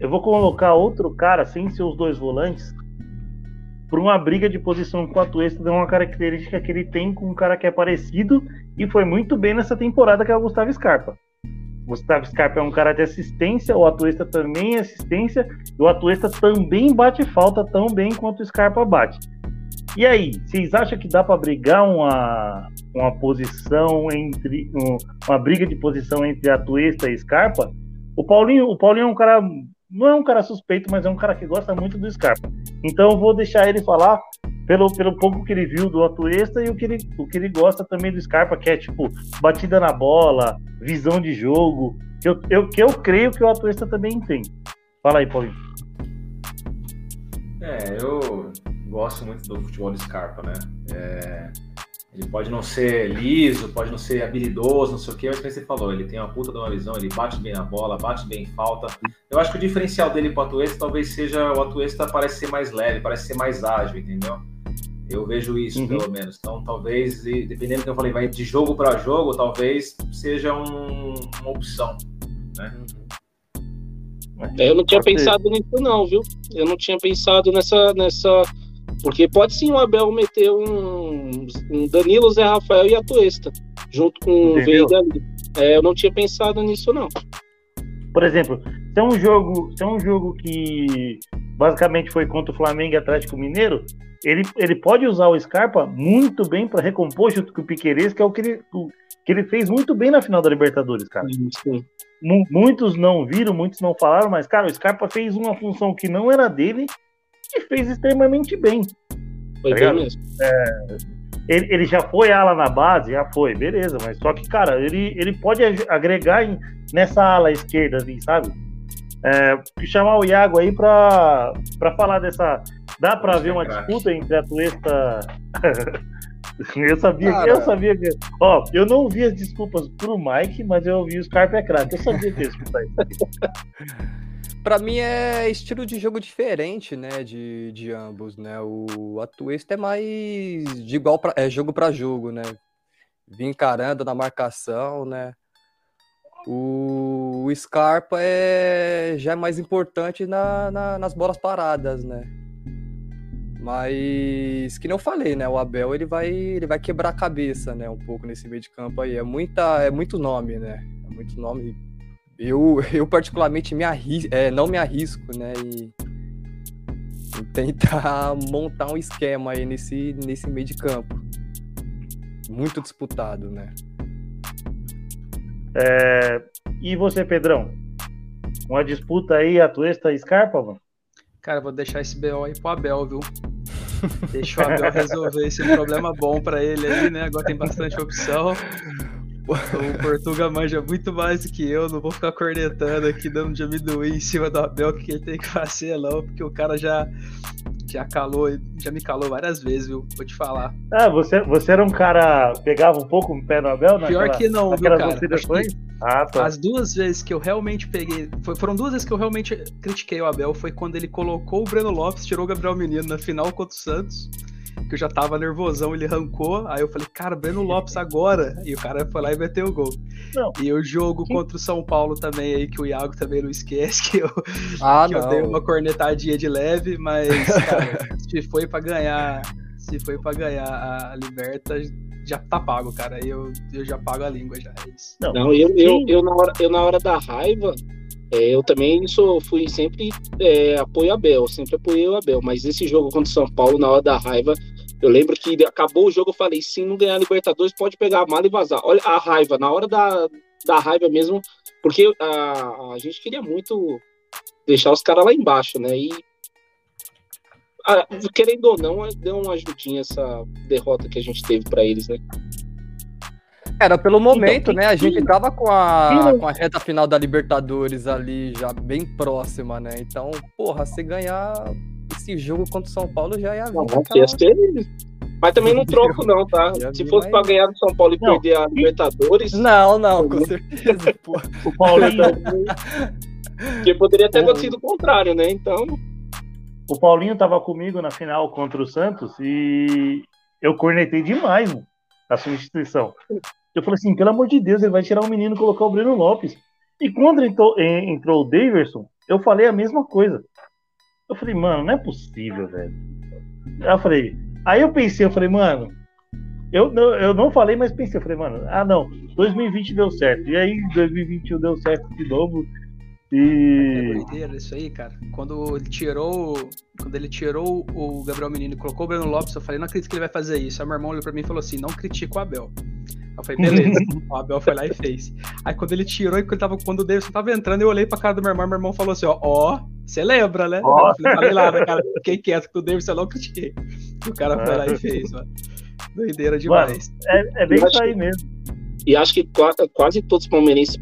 eu vou colocar outro cara, sem ser os dois volantes, por uma briga de posição com o Atuesta, deu uma característica que ele tem com um cara que é parecido e foi muito bem nessa temporada, que é o Gustavo Scarpa. Gustavo Scarpa é um cara de assistência, o Atuesta também é assistência, e o Atuesta também bate falta tão bem quanto o Scarpa bate. E aí, vocês acham que dá para brigar uma, uma posição entre. uma briga de posição entre Atuesta e Scarpa? O Paulinho, o Paulinho é um cara. Não é um cara suspeito, mas é um cara que gosta muito do Scarpa. Então eu vou deixar ele falar pelo, pelo pouco que ele viu do Atuesta e o que, ele, o que ele gosta também do Scarpa, que é tipo batida na bola, visão de jogo, que eu, eu, que eu creio que o Atuesta também tem. Fala aí, Paulinho. É, eu gosto muito do futebol do Scarpa, né? É, ele pode não ser liso, pode não ser habilidoso, não sei o que, mas como você falou, ele tem uma puta de uma visão, ele bate bem na bola, bate bem em falta. Eu acho que o diferencial dele pro Atuesta talvez seja o Atuesta parece ser mais leve, parece ser mais ágil, entendeu? Eu vejo isso, uhum. pelo menos. Então, talvez, dependendo do que eu falei, vai de jogo para jogo, talvez seja um, uma opção, né? É, eu não tinha pensado nisso, não, viu? Eu não tinha pensado nessa, nessa. Porque pode sim o Abel meter um, um Danilo, Zé Rafael e a Tuesta, junto com o Veiga ali. É, eu não tinha pensado nisso, não. Por exemplo, se é um jogo, se é um jogo que basicamente foi contra o Flamengo e Atlético Mineiro, ele, ele pode usar o Scarpa muito bem para recompor junto com o Piqueires, que é o que ele, o, que ele fez muito bem na final da Libertadores, cara. Sim, sim. muitos não viram, muitos não falaram, mas, cara, o Scarpa fez uma função que não era dele e fez extremamente bem. Foi tá bem mesmo. É, ele, ele, já foi ala na base, já foi, beleza, mas só que, cara, ele, ele pode agregar em, nessa ala esquerda ali, sabe? É, chamar o Iago aí pra, pra falar dessa. Dá pra ver uma disputa entre a Tuesta. eu sabia que eu sabia que. Ó, eu não ouvi as desculpas pro Mike, mas eu ouvi os Scarpa é craque. Eu sabia que ia escutar isso. Pra mim é estilo de jogo diferente, né, de, de ambos, né? O Atuesta é mais de igual pra, é jogo para jogo, né? Vim encarando na marcação, né? O, Scarpa é já é mais importante na, na, nas bolas paradas, né? Mas que não falei, né? O Abel ele vai ele vai quebrar a cabeça, né? Um pouco nesse meio de campo aí. É muita é muito nome, né? É muito nome eu, eu particularmente me arris é, não me arrisco, né? E, e tentar montar um esquema aí nesse, nesse meio de campo. Muito disputado, né? É, e você, Pedrão? Uma disputa aí, a Tuesta e Scarpa, mano? Cara, vou deixar esse BO aí pro Abel, viu? Deixa o Abel resolver esse problema bom para ele aí, né? Agora tem bastante opção. O Portuga manja muito mais do que eu, não vou ficar cornetando aqui, dando de amendoim em cima do Abel, que ele tem que fazer, não, porque o cara já, já calou, já me calou várias vezes, viu? Vou te falar. Ah, você, você era um cara, pegava um pouco o pé no Abel? Pior naquela, que não, viu, cara? Ah, tá. As duas vezes que eu realmente peguei, foi, foram duas vezes que eu realmente critiquei o Abel, foi quando ele colocou o Breno Lopes, tirou o Gabriel Menino na final contra o Santos, que eu já tava nervosão, ele arrancou. Aí eu falei, cara, Breno Lopes agora. E o cara foi lá e meteu o gol. Não. E o jogo contra o São Paulo também aí, que o Iago também não esquece, que eu, ah, que eu dei uma cornetadinha de leve, mas, cara, se foi para ganhar. Se foi para ganhar a Liberta, já tá pago, cara. Aí eu, eu já pago a língua já. É isso. Não, não eu, eu, eu, na hora, eu na hora da raiva, é, eu também sou, fui sempre é, apoio Abel, sempre apoiei o Abel, mas esse jogo contra o São Paulo, na hora da raiva, eu lembro que acabou o jogo, eu falei, se não ganhar a Libertadores, pode pegar a mala e vazar. Olha a raiva, na hora da, da raiva mesmo, porque a, a gente queria muito deixar os caras lá embaixo, né? E a, querendo ou não, deu uma ajudinha essa derrota que a gente teve para eles, né? Era pelo então, momento, então, né? A gente tava com a, com a reta final da Libertadores ali já bem próxima, né? Então, porra, se ganhar esse jogo contra o São Paulo já ia vir. Não, ia ser... Mas também não troco, não, tá? Se fosse pra ganhar do São Paulo e não. perder a Libertadores. Não, não, com certeza. O Paulinho. Porque poderia ter acontecido o contrário, né? Então. O Paulinho tava comigo na final contra o Santos e eu cornetei demais mano, a substituição. Eu falei assim, pelo amor de Deus, ele vai tirar o menino e colocar o Breno Lopes. E quando entrou, entrou o Daverson, eu falei a mesma coisa. Eu falei, mano, não é possível, velho. Aí eu falei, aí eu pensei, eu falei, mano, eu, eu não falei, mas pensei, eu falei, mano, ah não, 2020 deu certo. E aí 2021 deu certo de novo. E. É doideira isso aí, cara. Quando ele tirou. Quando ele tirou o Gabriel Menino e colocou o Breno Lopes, eu falei, não acredito que ele vai fazer isso. Aí meu irmão olhou pra mim e falou assim: não critica o Abel. Eu falei, beleza. o Abel foi lá e fez. Aí quando ele tirou e quando, tava, quando o Davidson tava entrando, eu olhei pra cara do meu irmão, meu irmão falou assim: ó, ó, você lembra, né? Oh. Eu falei nada, cara. Fiquei quieto com o Davidson, eu não critiquei. O cara foi lá e fez, mano. Doideira demais. Mano, é, é bem isso aí mesmo. E acho que quase todos os palmeirenses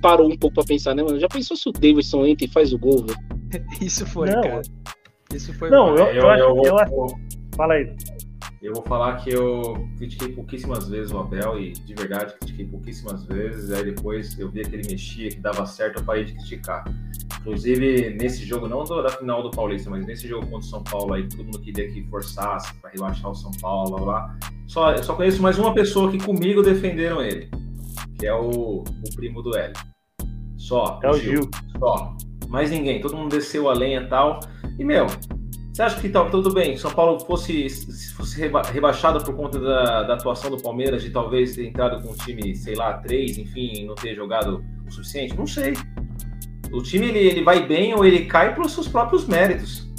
parou um pouco pra pensar, né, mano? Já pensou se o Davidson entra e faz o gol, velho? Isso foi, não. cara. Isso foi. Não, eu, eu, eu, acho, eu, acho. Fala aí. Eu vou falar que eu critiquei pouquíssimas vezes o Abel e de verdade critiquei pouquíssimas vezes. Aí depois eu via que ele mexia, que dava certo, eu parei de criticar. Inclusive nesse jogo, não da final do Paulista, mas nesse jogo contra o São Paulo aí, todo mundo queria que forçasse para relaxar o São Paulo, lá. Só, eu só conheço mais uma pessoa que comigo defenderam ele, que é o, o primo do Hélio. Só. É o Gil. Gil. Só. Mais ninguém. Todo mundo desceu a lenha e tal. E, meu, você acha que tá, tudo bem, São Paulo fosse, fosse rebaixado por conta da, da, atuação do Palmeiras, de talvez ter entrado com um time, sei lá, três, enfim, não ter jogado o suficiente? Não sei. O time ele, ele vai bem ou ele cai pelos seus próprios méritos.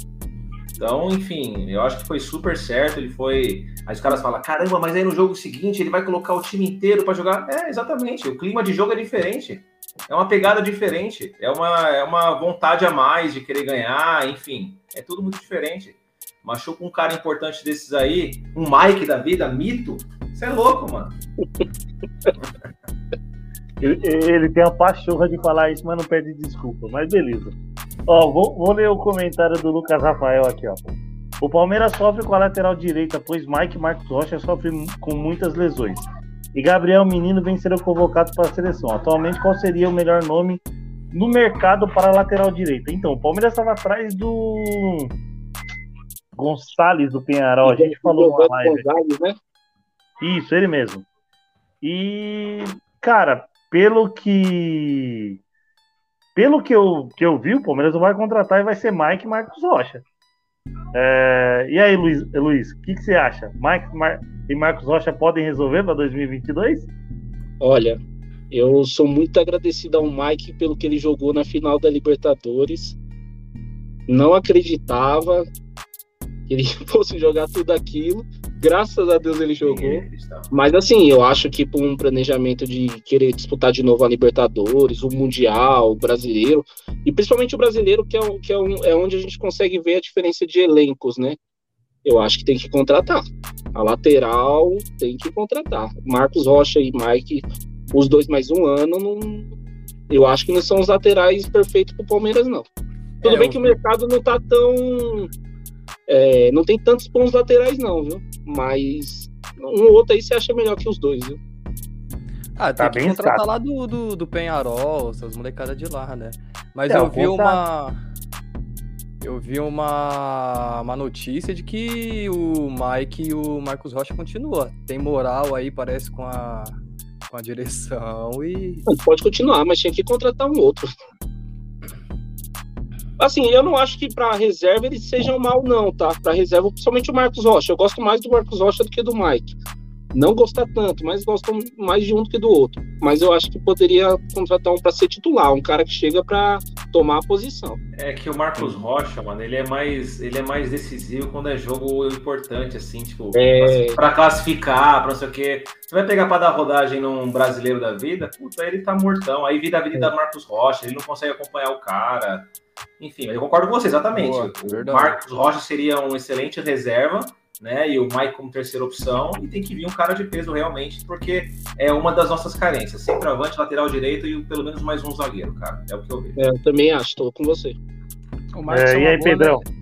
Então, enfim, eu acho que foi super certo. Ele foi. Aí os caras falam: caramba, mas aí no jogo seguinte ele vai colocar o time inteiro para jogar. É, exatamente. O clima de jogo é diferente. É uma pegada diferente, é uma, é uma vontade a mais de querer ganhar, enfim, é tudo muito diferente. Machuca um cara importante desses aí, um Mike da vida, mito, você é louco, mano. Ele tem a pachorra de falar isso, mas não pede desculpa, mas beleza. Ó, vou, vou ler o comentário do Lucas Rafael aqui, ó. O Palmeiras sofre com a lateral direita, pois Mike Marcos Rocha sofre com muitas lesões. E Gabriel Menino vem sendo convocado para a seleção. Atualmente, qual seria o melhor nome no mercado para a lateral direita? Então, o Palmeiras estava atrás do Gonçalves do Penharol. A gente falou na live. Gonzalez, né? Isso, ele mesmo. E, cara, pelo que pelo que eu, que eu vi, o Palmeiras não vai contratar e vai ser Mike Marcos Rocha. É, e aí, Luiz, Luiz o que, que, você acha? Mike Mar e Marcos Rocha podem resolver para 2022? Olha, eu sou muito agradecido ao Mike pelo que ele jogou na final da Libertadores. Não acreditava que ele fosse jogar tudo aquilo. Graças a Deus ele jogou. Mas assim, eu acho que por um planejamento de querer disputar de novo a Libertadores, o Mundial, o Brasileiro, e principalmente o Brasileiro, que, é, que é, um, é onde a gente consegue ver a diferença de elencos, né? Eu acho que tem que contratar. A lateral tem que contratar. Marcos Rocha e Mike, os dois mais um ano, não, eu acho que não são os laterais perfeitos para o Palmeiras, não. Tudo é, bem que o mercado não tá tão é, não tem tantos bons laterais, não, viu? Mas um ou outro aí você acha melhor que os dois, viu? Ah, tem tá que contratar escato. lá do, do, do Penharol, essas molecadas de lá, né? Mas é, eu vi uma. Eu vi uma, uma notícia de que o Mike e o Marcos Rocha continuam. Tem moral aí, parece, com a, com a direção e. Pode continuar, mas tinha que contratar um outro. Assim, eu não acho que para reserva eles sejam mal, não, tá? Para reserva, principalmente o Marcos Rocha. Eu gosto mais do Marcos Rocha do que do Mike. Não gostar tanto, mas gosto mais de um do que do outro. Mas eu acho que poderia contratar um para ser titular, um cara que chega para tomar a posição. É que o Marcos Rocha, mano, ele é mais, ele é mais decisivo quando é jogo importante, assim, tipo, é... para classificar, para não sei o quê. Você vai pegar para dar rodagem num brasileiro da vida, puta, ele tá mortão. Aí vida a vida é. da Marcos Rocha, ele não consegue acompanhar o cara. Enfim, eu concordo com você, exatamente. Boa, o Marcos Rocha seria um excelente reserva, né? E o Mike como terceira opção. E tem que vir um cara de peso realmente, porque é uma das nossas carências. Centroavante, lateral direito e pelo menos mais um zagueiro, cara. É o que eu vejo. É, eu também acho, estou com você. O Marcos é, e aí, Pedrão? Né?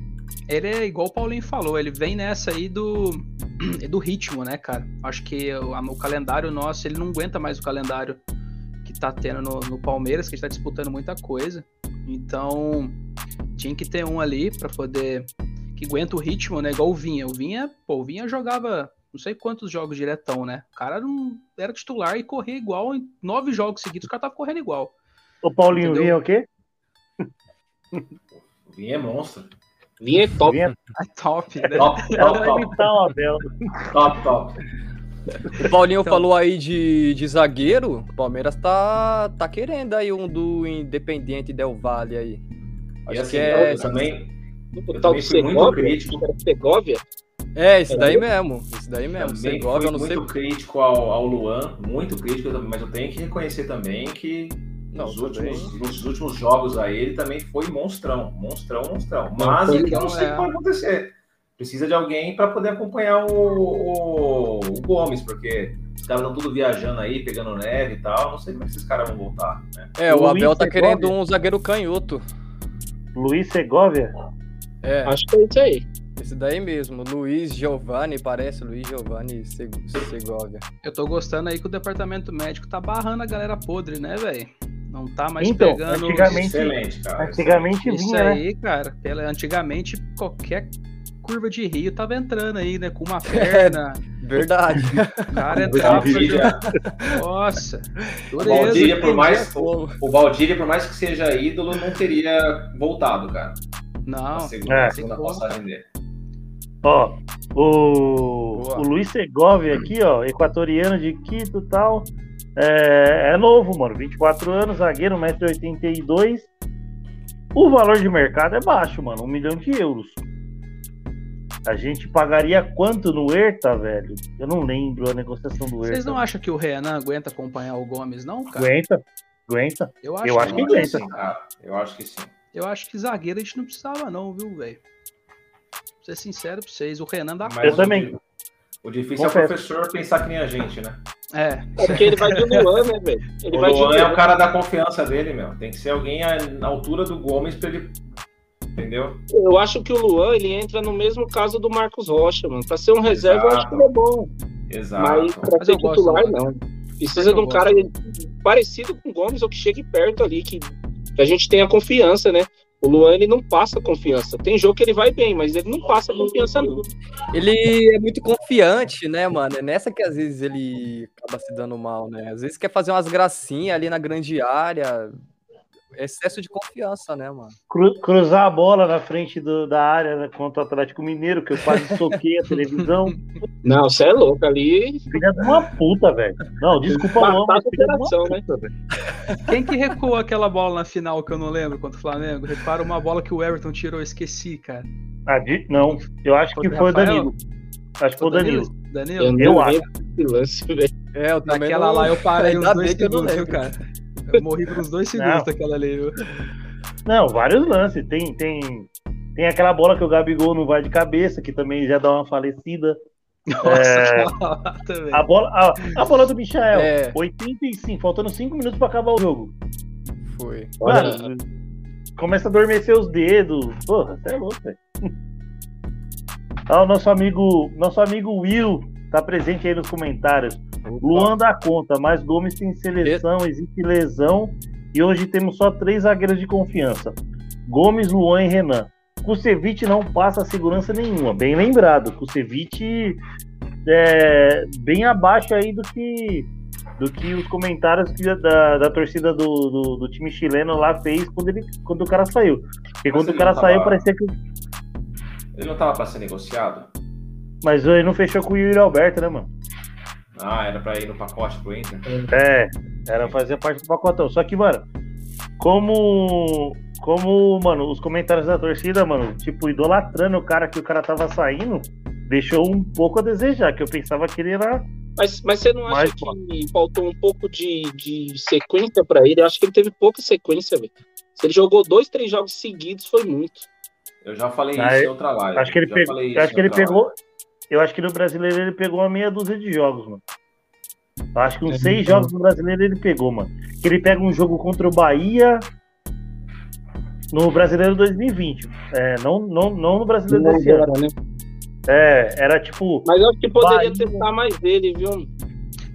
Ele é igual o Paulinho falou, ele vem nessa aí do, do ritmo, né, cara? Acho que o, o calendário nosso, ele não aguenta mais o calendário que tá tendo no, no Palmeiras, que a gente tá disputando muita coisa. Então, tinha que ter um ali para poder que aguenta o ritmo, né? Igual o Vinha. O Vinha, pô, o Vinha jogava não sei quantos jogos diretão, né? O cara não era titular e corria igual em nove jogos seguidos, o cara tava correndo igual. O Paulinho Entendeu? Vinha é o quê? O Vinha é monstro. Vinha é top. Vinha é top, né? Top, top, top. top, top. O Paulinho então, falou aí de, de zagueiro. O Palmeiras tá, tá querendo aí um do Independente Del Valle aí. Acho assim, que é. Eu também, eu também fui muito crítico. Segovia? É, esse daí mesmo. Esse daí mesmo. Também Segovia, eu não muito sei. crítico ao, ao Luan, muito crítico, mas eu tenho que reconhecer também que não, nos, últimos, nos últimos jogos aí ele também foi monstrão. Monstrão, monstrão. Mas eu não sei o que vai acontecer precisa de alguém para poder acompanhar o, o, o, Gomes, porque os caras estão tudo viajando aí, pegando neve e tal. Não sei como é que esses caras vão voltar. Né? É, o, o Abel tá Segovia. querendo um zagueiro canhoto. Luiz Segovia? É. Acho que é isso aí. Esse daí mesmo, Luiz Giovanni, parece Luiz Giovanni Segovia. Eu tô gostando aí que o departamento médico tá barrando a galera podre, né, velho? Não tá mais então, pegando. Antigamente, Excelente, cara. Antigamente Isso vinha, né? aí, né? cara. Antigamente, qualquer curva de rio tava entrando aí, né? Com uma perna. É, verdade. O cara entrava. Nossa. Dureza, o Valdívia, por mais, o, o por mais que seja ídolo, não teria voltado, cara. Não. A segunda, é. a segunda passagem dele. Ó, o, o Luiz Segovia aqui, ó, equatoriano de Quito e tal. É, é novo, mano. 24 anos, zagueiro, 1,82m. O valor de mercado é baixo, mano. Um milhão de euros. A gente pagaria quanto no Herta, velho? Eu não lembro a negociação do Herta. Vocês não acham que o Renan aguenta acompanhar o Gomes, não, cara? Aguenta. Aguenta. Eu acho, eu acho que, aguenta. Sim, cara. Eu acho que sim. Eu acho que zagueiro a gente não precisava, não, viu, velho? Pra ser sincero pra vocês, o Renan dá Mas eu também. O difícil Confesso. é o professor pensar que nem a gente, né? É. É porque ele vai de Luan, né, velho? O Luan é o cara da confiança dele, meu. Tem que ser alguém na altura do Gomes pra ele. Entendeu? Eu acho que o Luan ele entra no mesmo caso do Marcos Rocha, mano. Pra ser um reserva, Exato. eu acho que ele é bom. Exato. Mas pra Mas ser titular, não. Precisa de um cara parecido com o Gomes ou que chegue perto ali, que, que a gente tenha confiança, né? O Luan ele não passa confiança. Tem jogo que ele vai bem, mas ele não passa confiança não. Ele é muito confiante, né, mano? É nessa que às vezes ele acaba se dando mal, né? Às vezes quer fazer umas gracinhas ali na grande área, excesso de confiança, né, mano? Cru, cruzar a bola na frente do, da área né, contra o Atlético Mineiro, que eu quase soquei a televisão. Não, você é louco ali. Filha de uma puta, velho. Não, desculpa o nome, filha de uma né? puta, velho. Quem que recuou aquela bola na final que eu não lembro contra o Flamengo? Repara uma bola que o Everton tirou, eu esqueci, cara. Ah, de... não, eu acho que foi o Danilo. Acho que foi o Danilo. Danilo? Eu, eu acho. Lance, é, eu também Naquela não... lá eu parei uns dois segundos, cara. Eu morri por uns dois segundos não. daquela ali, viu? Não, vários lances. Tem, tem, tem aquela bola que o Gabigol não vai de cabeça, que também já dá uma falecida. Nossa, é, a, bola, a, a, bola do Michael, é. 85, faltando 5 minutos para acabar o jogo. Foi. Mano, começa a adormecer os dedos. Porra, você é louco, velho. Ah, o nosso amigo, nosso amigo Will tá presente aí nos comentários. Opa. Luan dá conta, mas Gomes tem seleção, existe lesão e hoje temos só três zagueiros de confiança: Gomes, Luan e Renan. Kusevich não passa segurança nenhuma, bem lembrado. Kusevich é bem abaixo aí do que do que os comentários que da, da torcida do, do, do, time chileno lá fez quando, ele, quando o cara saiu. Porque mas quando o cara tava... saiu, parecia que. Ele não tava para ser negociado? Mas ele não fechou com o Yuri Alberto, né, mano? Ah, era pra ir no pacote pro Inter? É, era fazer parte do pacotão. Só que, mano, como. Como, mano, os comentários da torcida, mano, tipo, idolatrando o cara que o cara tava saindo, deixou um pouco a desejar, que eu pensava que ele era. Mas, mas você não acha mais, que faltou um pouco de, de sequência para ele? Eu acho que ele teve pouca sequência, velho. Se ele jogou dois, três jogos seguidos, foi muito. Eu já falei ah, isso em outra live. Acho que ele, pegou, acho que ele pegou. Eu acho que no brasileiro ele pegou uma meia dúzia de jogos, mano. Eu acho que uns é seis jogos no brasileiro ele pegou, mano. Que ele pega um jogo contra o Bahia no brasileiro 2020. É, não, não, não no brasileiro não desse era, ano. Né? É, era tipo. Mas eu acho que poderia Bahia... testar mais dele, viu?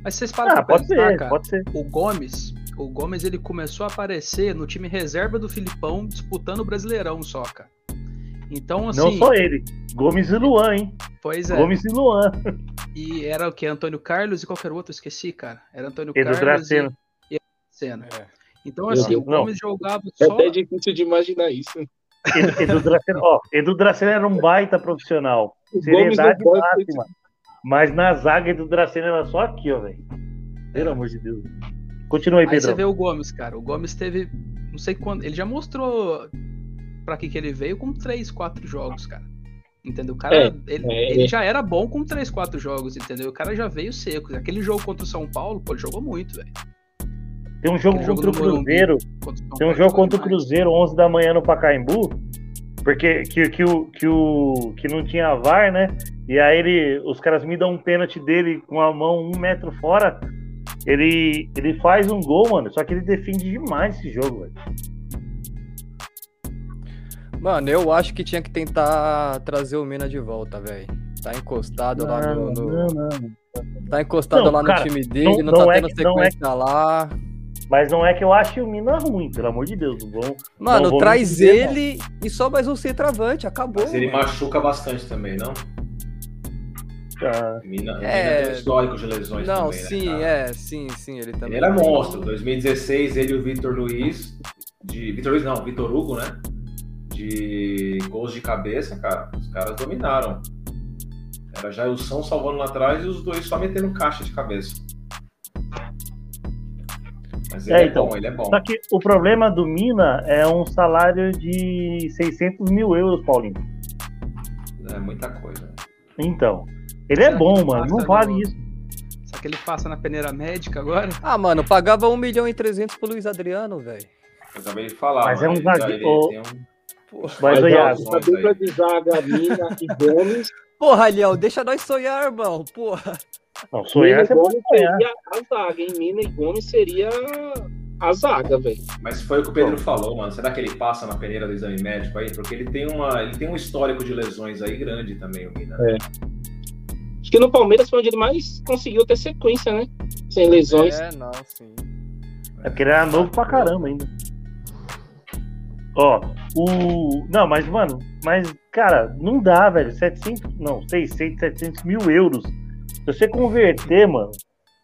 Mas vocês param ah, pode pensar, ser, cara, pode ser. O Gomes, o Gomes ele começou a aparecer no time reserva do Filipão disputando o Brasileirão só, cara. Então, assim. Não só ele. Gomes e Luan, hein? Pois é. Gomes e Luan. E era o que? Antônio Carlos e qualquer outro, esqueci, cara. Era Antônio Edu Carlos Dracena. e, e Dracena. É. Então, assim, o Gomes não. jogava é só. É até difícil de imaginar isso. Edu Dracena, ó, Edu Dracena era um baita profissional. Seriedade máxima. Mas na zaga, Edu Dracena era só aqui, ó, velho. Pelo amor de Deus. Continua aí, Pedro. Aí você vê o Gomes, cara. O Gomes teve. Não sei quando. Ele já mostrou para que, que ele veio com 3, 4 jogos, cara. Entendeu? O cara, é, ele, é, ele, já era bom com 3, 4 jogos, entendeu? O cara já veio seco. Aquele jogo contra o São Paulo, pô, ele jogou muito, velho. Tem um jogo contra o Cruzeiro. Tem um jogo contra o Cruzeiro, 11 da manhã no Pacaembu. Porque que, que, o, que, o, que não tinha VAR, né? E aí ele, os caras me dão um pênalti dele com a mão um metro fora. Ele, ele faz um gol, mano. Só que ele defende demais esse jogo, velho. Mano, eu acho que tinha que tentar trazer o Mina de volta, velho. Tá encostado não, lá no. no... Não, não. Tá encostado não, lá no cara, time dele, não, tá é tendo que, sequência é lá. Mas não é que eu ache o Mina ruim, pelo amor de Deus. Vou, mano, vou traz dizer, ele e só mais um centroavante, acabou. Mas ele mano. machuca bastante também, não? Tá. Mina, é... Mina tem um histórico de lesões não, também, né, sim, né, é, sim, sim, ele também. Ele era monstro. 2016, ele e o Vitor Luiz, de Vitor Luiz não, Vitor Hugo, né? De gols de cabeça, cara, os caras dominaram. Era Jailson salvando lá atrás e os dois só metendo caixa de cabeça. Mas ele é, é então, bom, ele é bom. Só que o problema do Mina é um salário de 600 mil euros, Paulinho. É muita coisa. Então, ele é bom, mano, não vale isso. Será que ele passa na peneira médica agora? Ah, mano, pagava 1 milhão e 300 pro Luiz Adriano, velho. Eu acabei de falar. Mas é um zagueiro. Um... Mas, o Iago, a dupla de zaga, Mina e Gomes. Porra, Aliel, deixa nós sonhar, irmão. Porra. Não, sonhar Mina Gomes seria a zaga, hein? Mina e Gomes seria a zaga, velho. Mas foi o que o Pedro falou, mano. Será que ele passa na peneira do exame médico aí? Porque ele tem, uma, ele tem um histórico de lesões aí grande também, o Mina. É. Acho que no Palmeiras foi onde ele mais conseguiu ter sequência, né? Sem lesões. É, não, sim. É porque ele era novo pra caramba ainda. Ó, o. Não, mas, mano, mas, cara, não dá, velho. 700. Não, 600, 700 mil euros. Se você converter, mano.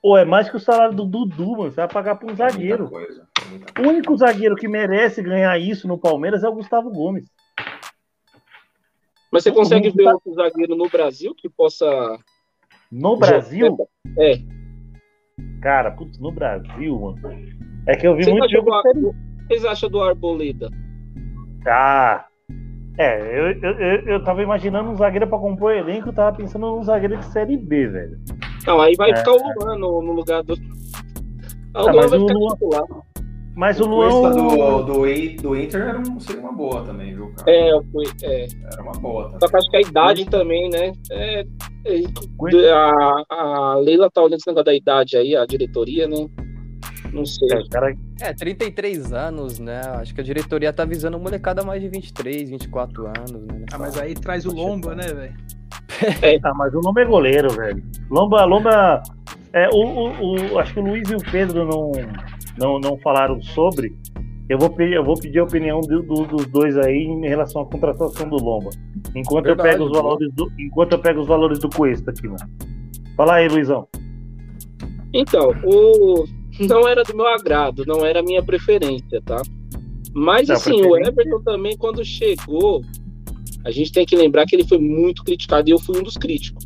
Pô, é mais que o salário do Dudu, mano. Você vai pagar pra um zagueiro. Coisa, o único zagueiro que merece ganhar isso no Palmeiras é o Gustavo Gomes. Mas você consegue ver tá... outro zagueiro no Brasil que possa no Brasil? É. Cara, putz, no Brasil, mano. É que eu vi Você muito jogo. O que vocês acham do Arboleda? Ah. É, eu, eu, eu, tava imaginando um zagueiro pra compor elenco, eu tava pensando num zagueiro de série B, velho. Não, aí vai é. ficar o Luan no, no lugar do. Ah, o ah, Luan vai ficar Luan... Mas o, o Luan. Do, do, do Inter era um, seria uma boa também, viu, cara? É, é. Era uma boa. Também. Só que acho que a idade também, né? É, é, a, a Leila tá olhando esse negócio da idade aí, a diretoria, né? Não sei. É, cara... é, 33 anos, né? Acho que a diretoria tá visando molecada mais de 23, 24 anos, né? Ah, mas aí traz o Lomba, né, velho? É. Ah, mas o Lomba é goleiro, velho. Lomba, Lomba. É, o, o, o, acho que o Luiz e o Pedro não não, não falaram sobre, eu vou, pedir, eu vou pedir a opinião do, do, dos dois aí em relação à contratação do Lomba. Enquanto, Verdade, eu, pego os valores do, enquanto eu pego os valores do Cuesta aqui, mano. Fala aí, Luizão. Então, o não era do meu agrado, não era a minha preferência, tá? Mas não, assim, o Everton também, quando chegou, a gente tem que lembrar que ele foi muito criticado e eu fui um dos críticos.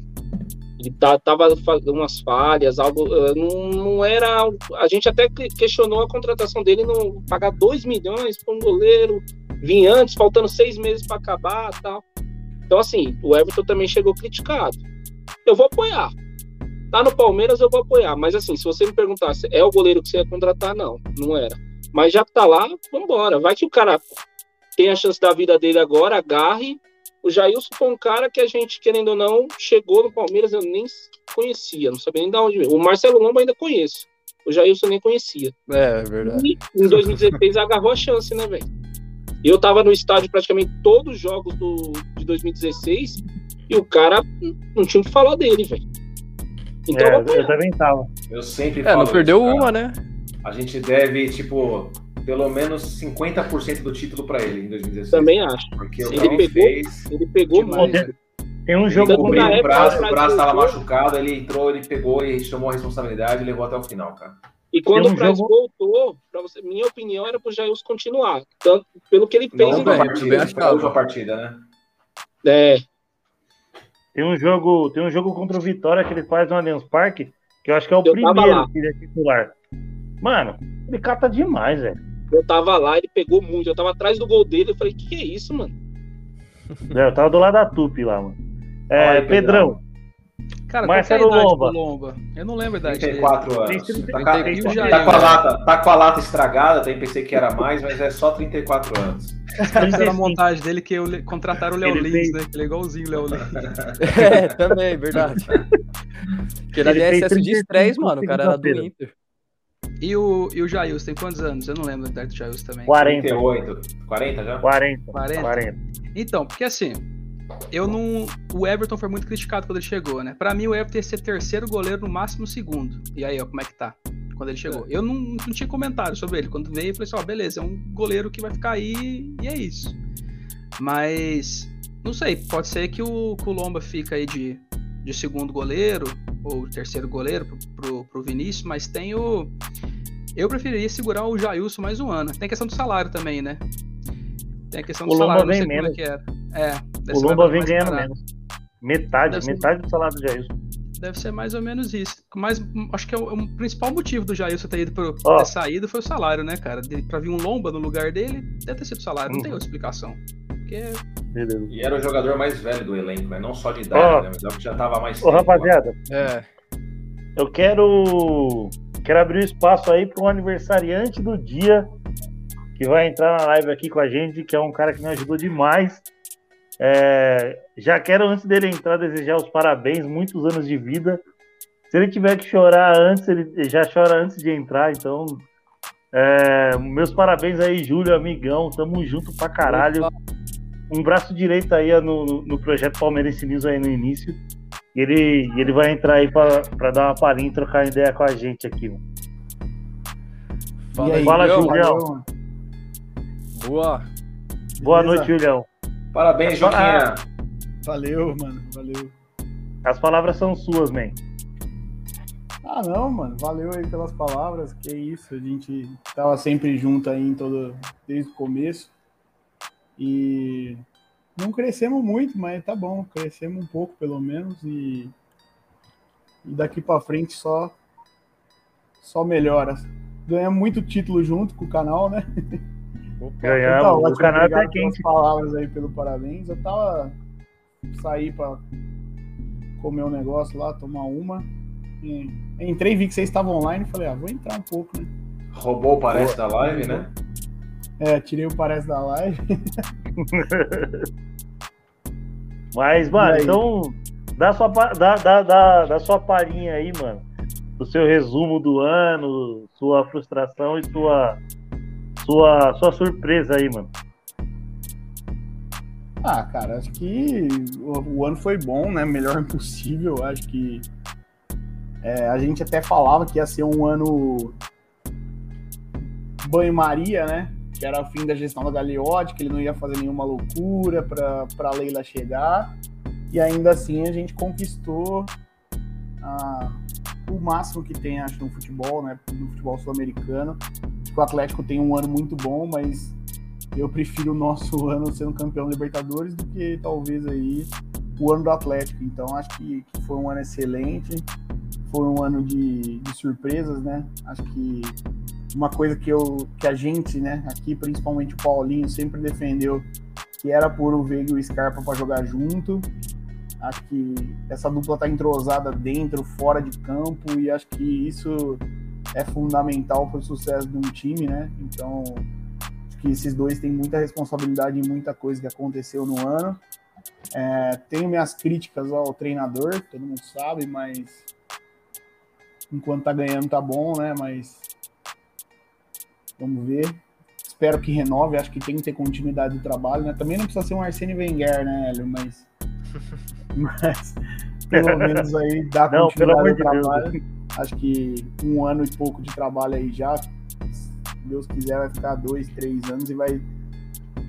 Ele tá, tava fazendo umas falhas, algo. Eh, não, não era. A gente até questionou a contratação dele, não pagar 2 milhões para um goleiro, vir antes, faltando seis meses para acabar tal. Então, assim, o Everton também chegou criticado. Eu vou apoiar. Tá no Palmeiras, eu vou apoiar. Mas, assim, se você me perguntasse, é o goleiro que você ia contratar? Não, não era. Mas já que tá lá, vambora. Vai que o cara tem a chance da vida dele agora, agarre o Jailson foi um cara que a gente, querendo ou não, chegou no Palmeiras, eu nem conhecia, não sabia nem de onde veio. O Marcelo Lomba ainda conheço. O Jailson nem conhecia. É, é verdade. E em 2016 agarrou a chance, né, velho? Eu tava no estádio praticamente todos os jogos do, de 2016 e o cara não tinha o que falar dele, velho. Então, é, eu também tava. Eu sempre É, não perdeu isso, uma, né? A gente deve, tipo, pelo menos 50% do título para ele em 2016. Também acho. Porque Sim, ele, pegou, fez, ele pegou muito. Tem um jogo com o braço, o braço estava machucado, ele entrou, ele pegou e chamou a responsabilidade e levou até o final, cara. E quando um o Praz jogo... voltou, pra você, minha opinião era pro Jails continuar. Tanto pelo que ele fez Não, em partida, a última partida, né? É. Tem um jogo, tem um jogo contra o Vitória que ele faz no Allianz Parque, que eu acho que é o eu primeiro que ele é titular. Mano, ele cata demais, velho. Eu tava lá, ele pegou muito. Eu tava atrás do gol dele. Eu falei, que que é isso, mano? É, eu tava do lado da Tupi lá, mano. É, Ai, Pedrão. Cara, Marcelo qual é Lomba. Lomba. Eu não lembro a idade 34 dele. anos. Tá, tá, tá, com a lata, tá com a lata estragada, até pensei que era mais, mas é só 34 anos. Fizeram a montagem dele que eu, contrataram o Léo Lins, fez... né? Que ele é igualzinho o Léo Lins. é, também, verdade. Que ele, ele é excesso de estresse, mano. O cara era do Inter. E o, e o Jails tem quantos anos? Eu não lembro a idade do Jails também. 40. 38. 40 já? 40. 40. 40. Então, porque assim, eu não. O Everton foi muito criticado quando ele chegou, né? Pra mim, o Everton ia ser terceiro goleiro, no máximo segundo. E aí, ó, como é que tá? Quando ele chegou. Eu não, não tinha comentário sobre ele. Quando veio, eu falei assim: ó, beleza, é um goleiro que vai ficar aí e é isso. Mas. Não sei, pode ser que o Colomba fica aí de, de segundo goleiro, ou terceiro goleiro pro, pro, pro Vinícius, mas tem o. Eu preferiria segurar o Jailson mais um ano. Tem questão do salário também, né? Tem a questão do o salário, não sei menos. como é que era. É, o Lomba vem ganhando menos. Metade, metade do salário do Jailson. Deve ser mais ou menos isso. Mas acho que é o, o principal motivo do Jailson ter ido pro, oh. ter saído foi o salário, né, cara? De, pra vir um Lomba no lugar dele, deve ter sido o salário, não tem uhum. outra explicação. Porque... E era o jogador mais velho do elenco, né? Não só de idade, oh. né? Mas é o que já tava mais Ô, tempo, rapaziada. É. eu quero, quero abrir espaço aí para um aniversariante do dia que vai entrar na live aqui com a gente, que é um cara que me ajudou demais. É, já quero, antes dele entrar, desejar os parabéns, muitos anos de vida. Se ele tiver que chorar antes, ele já chora antes de entrar, então. É, meus parabéns aí, Júlio, amigão. Tamo junto pra caralho. Um braço direito aí no, no projeto Palmeirense News aí no início. E ele, ele vai entrar aí pra, pra dar uma palhinha e trocar ideia com a gente aqui. Mano. Fala, aí, Fala Julião. Boa. Boa Beleza. noite, Julião. Parabéns, Joquinha. Valeu, mano. Valeu. As palavras são suas, man. Ah, não, mano. Valeu aí pelas palavras. Que isso, a gente tava sempre junto aí em todo, desde o começo. E não crescemos muito, mas tá bom. Crescemos um pouco, pelo menos. E, e daqui para frente só só melhora. Ganhamos muito título junto com o canal, né? Ganhamos. Então, o canal até quente. palavras aí pelo parabéns. Eu tava sair para comer um negócio lá, tomar uma. E entrei, vi que vocês estavam online e falei, ah, vou entrar um pouco, né? Roubou o parece da live, né? É, tirei o parece da live. Mas, mano, então dá sua, dá, dá, dá, dá sua palhinha aí, mano. Do seu resumo do ano, sua frustração e sua, sua, sua surpresa aí, mano. Ah, cara, acho que o, o ano foi bom, né? Melhor possível. Acho que é, a gente até falava que ia ser um ano banho-maria, né? Que era o fim da gestão da Gagliotti, que ele não ia fazer nenhuma loucura para Leila chegar. E ainda assim a gente conquistou ah, o máximo que tem, acho, no futebol, né? No futebol sul-americano. O Atlético tem um ano muito bom, mas eu prefiro o nosso ano sendo campeão Libertadores do que talvez aí o ano do Atlético. Então acho que, que foi um ano excelente, foi um ano de, de, surpresas, né? Acho que uma coisa que eu que a gente, né, aqui principalmente o Paulinho sempre defendeu que era por o Veiga e o Scarpa para jogar junto. Acho que essa dupla tá entrosada dentro, fora de campo e acho que isso é fundamental para o sucesso de um time, né? Então, que esses dois têm muita responsabilidade em muita coisa que aconteceu no ano. É, tenho minhas críticas ao treinador, todo mundo sabe, mas enquanto tá ganhando tá bom, né? Mas vamos ver. Espero que renove, acho que tem que ter continuidade de trabalho, né? Também não precisa ser um Arsene Wenger, né, Hélio? Mas, mas pelo menos aí dá continuidade de trabalho. Deus. Acho que um ano e pouco de trabalho aí já Deus quiser, vai ficar dois, três anos e vai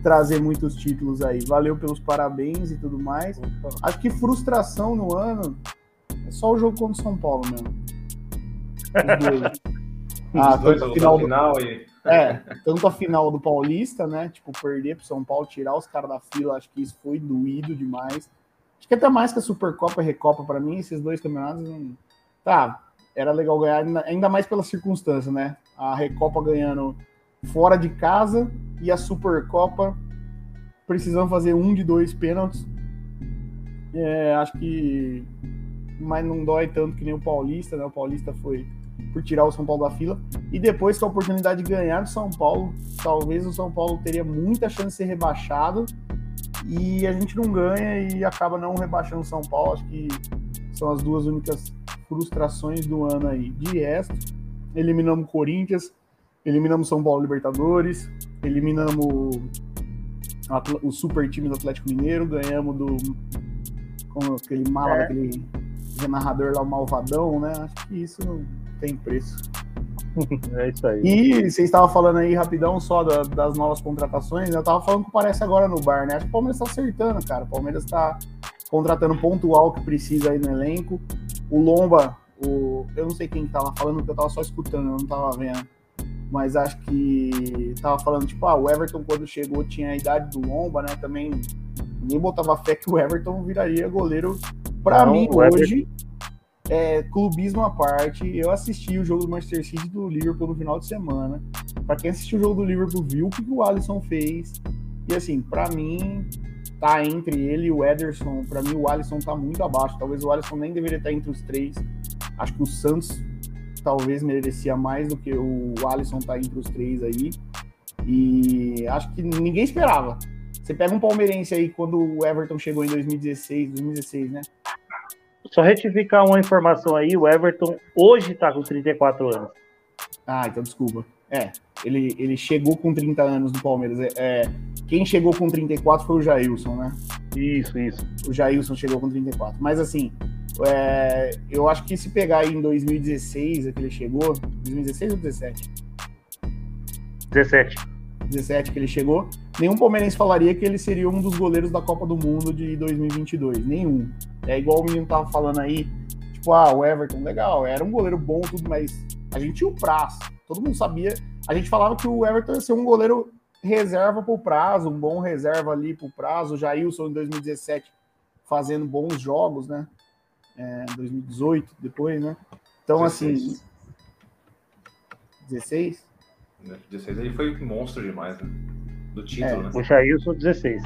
trazer muitos títulos aí. Valeu pelos parabéns e tudo mais. Opa. Acho que frustração no ano é só o jogo contra o São Paulo mesmo. Os dois. ah, Os dois final, final e... É, tanto a final do Paulista, né? Tipo, perder pro São Paulo, tirar os caras da fila, acho que isso foi doído demais. Acho que até mais que a Supercopa e Recopa, para mim, esses dois campeonatos. Tá, era legal ganhar, ainda mais pela circunstância, né? A Recopa ganhando fora de casa e a Supercopa precisando fazer um de dois pênaltis. É, acho que. Mas não dói tanto que nem o Paulista, né? O Paulista foi por tirar o São Paulo da fila. E depois com a oportunidade de ganhar do São Paulo, talvez o São Paulo teria muita chance de ser rebaixado. E a gente não ganha e acaba não rebaixando o São Paulo. Acho que são as duas únicas frustrações do ano aí. De resto, eliminamos Corinthians, eliminamos São Paulo Libertadores, eliminamos o super time do Atlético Mineiro, ganhamos do com aquele mala é. daquele narrador lá, o Malvadão, né? Acho que isso não tem preço. É isso aí. E você estava falando aí rapidão só da, das novas contratações. Eu estava falando que parece agora no bar, né? Acho que o Palmeiras está acertando, cara. O Palmeiras está contratando pontual que precisa aí no elenco. O Lomba, o, eu não sei quem estava falando, porque eu estava só escutando, eu não estava vendo. Mas acho que estava falando, tipo, ah, o Everton quando chegou tinha a idade do Lomba, né? Também ninguém botava fé que o Everton viraria goleiro. Para mim, hoje, é, clubismo à parte, eu assisti o jogo do Manchester City do Liverpool no final de semana. Para quem assistiu o jogo do Liverpool viu o que o Alisson fez. E assim, para mim, tá entre ele e o Ederson. Para mim, o Alisson tá muito abaixo. Talvez o Alisson nem deveria estar entre os três. Acho que o Santos talvez merecia mais do que o Alisson tá entre os três aí. E acho que ninguém esperava. Você pega um palmeirense aí quando o Everton chegou em 2016, 2016, né? Só retificar uma informação aí, o Everton hoje tá com 34 anos. Ah, então desculpa. É, ele, ele chegou com 30 anos do Palmeiras. É, é, quem chegou com 34 foi o Jailson, né? Isso, isso. O Jailson chegou com 34. Mas assim, é, eu acho que se pegar aí em 2016, é que ele chegou, 2016 ou 17? 17. 17 que ele chegou, nenhum palmeirense falaria que ele seria um dos goleiros da Copa do Mundo de 2022. Nenhum. É igual o menino tava falando aí, tipo, ah, o Everton, legal, era um goleiro bom, tudo, mas a gente tinha o prazo. Todo mundo sabia. A gente falava que o Everton ia ser um goleiro reserva para o prazo, um bom reserva ali para o prazo. O Jailson em 2017 fazendo bons jogos, né? É, 2018, depois, né? Então, 16. assim. 16? 16 ele foi monstro demais, né? Do título, é. né? O Jailson, 16.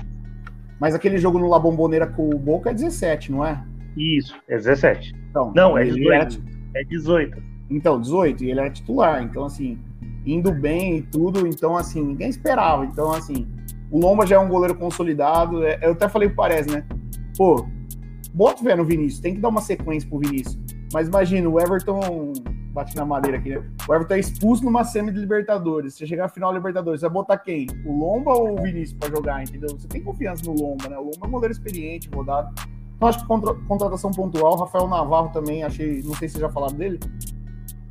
Mas aquele jogo no La Bombonera com o Boca é 17, não é? Isso, é 17. Então, não, é 18. É 18. Então, 18, e ele era titular. Então, assim, indo bem e tudo. Então, assim, ninguém esperava. Então, assim, o Lomba já é um goleiro consolidado. É, eu até falei pro Parece, né? Pô, bota fé no Vinícius, tem que dar uma sequência pro Vinícius. Mas imagina, o Everton. Bate na madeira aqui, né? O Everton é expulso numa semi de Libertadores. Você chegar na final da Libertadores, você vai botar quem? O Lomba ou o Vinícius pra jogar, entendeu? Você tem confiança no Lomba, né? O Lomba é um goleiro experiente, rodado. Então, acho que contra, contratação pontual. Rafael Navarro também, achei. Não sei se já falaram dele.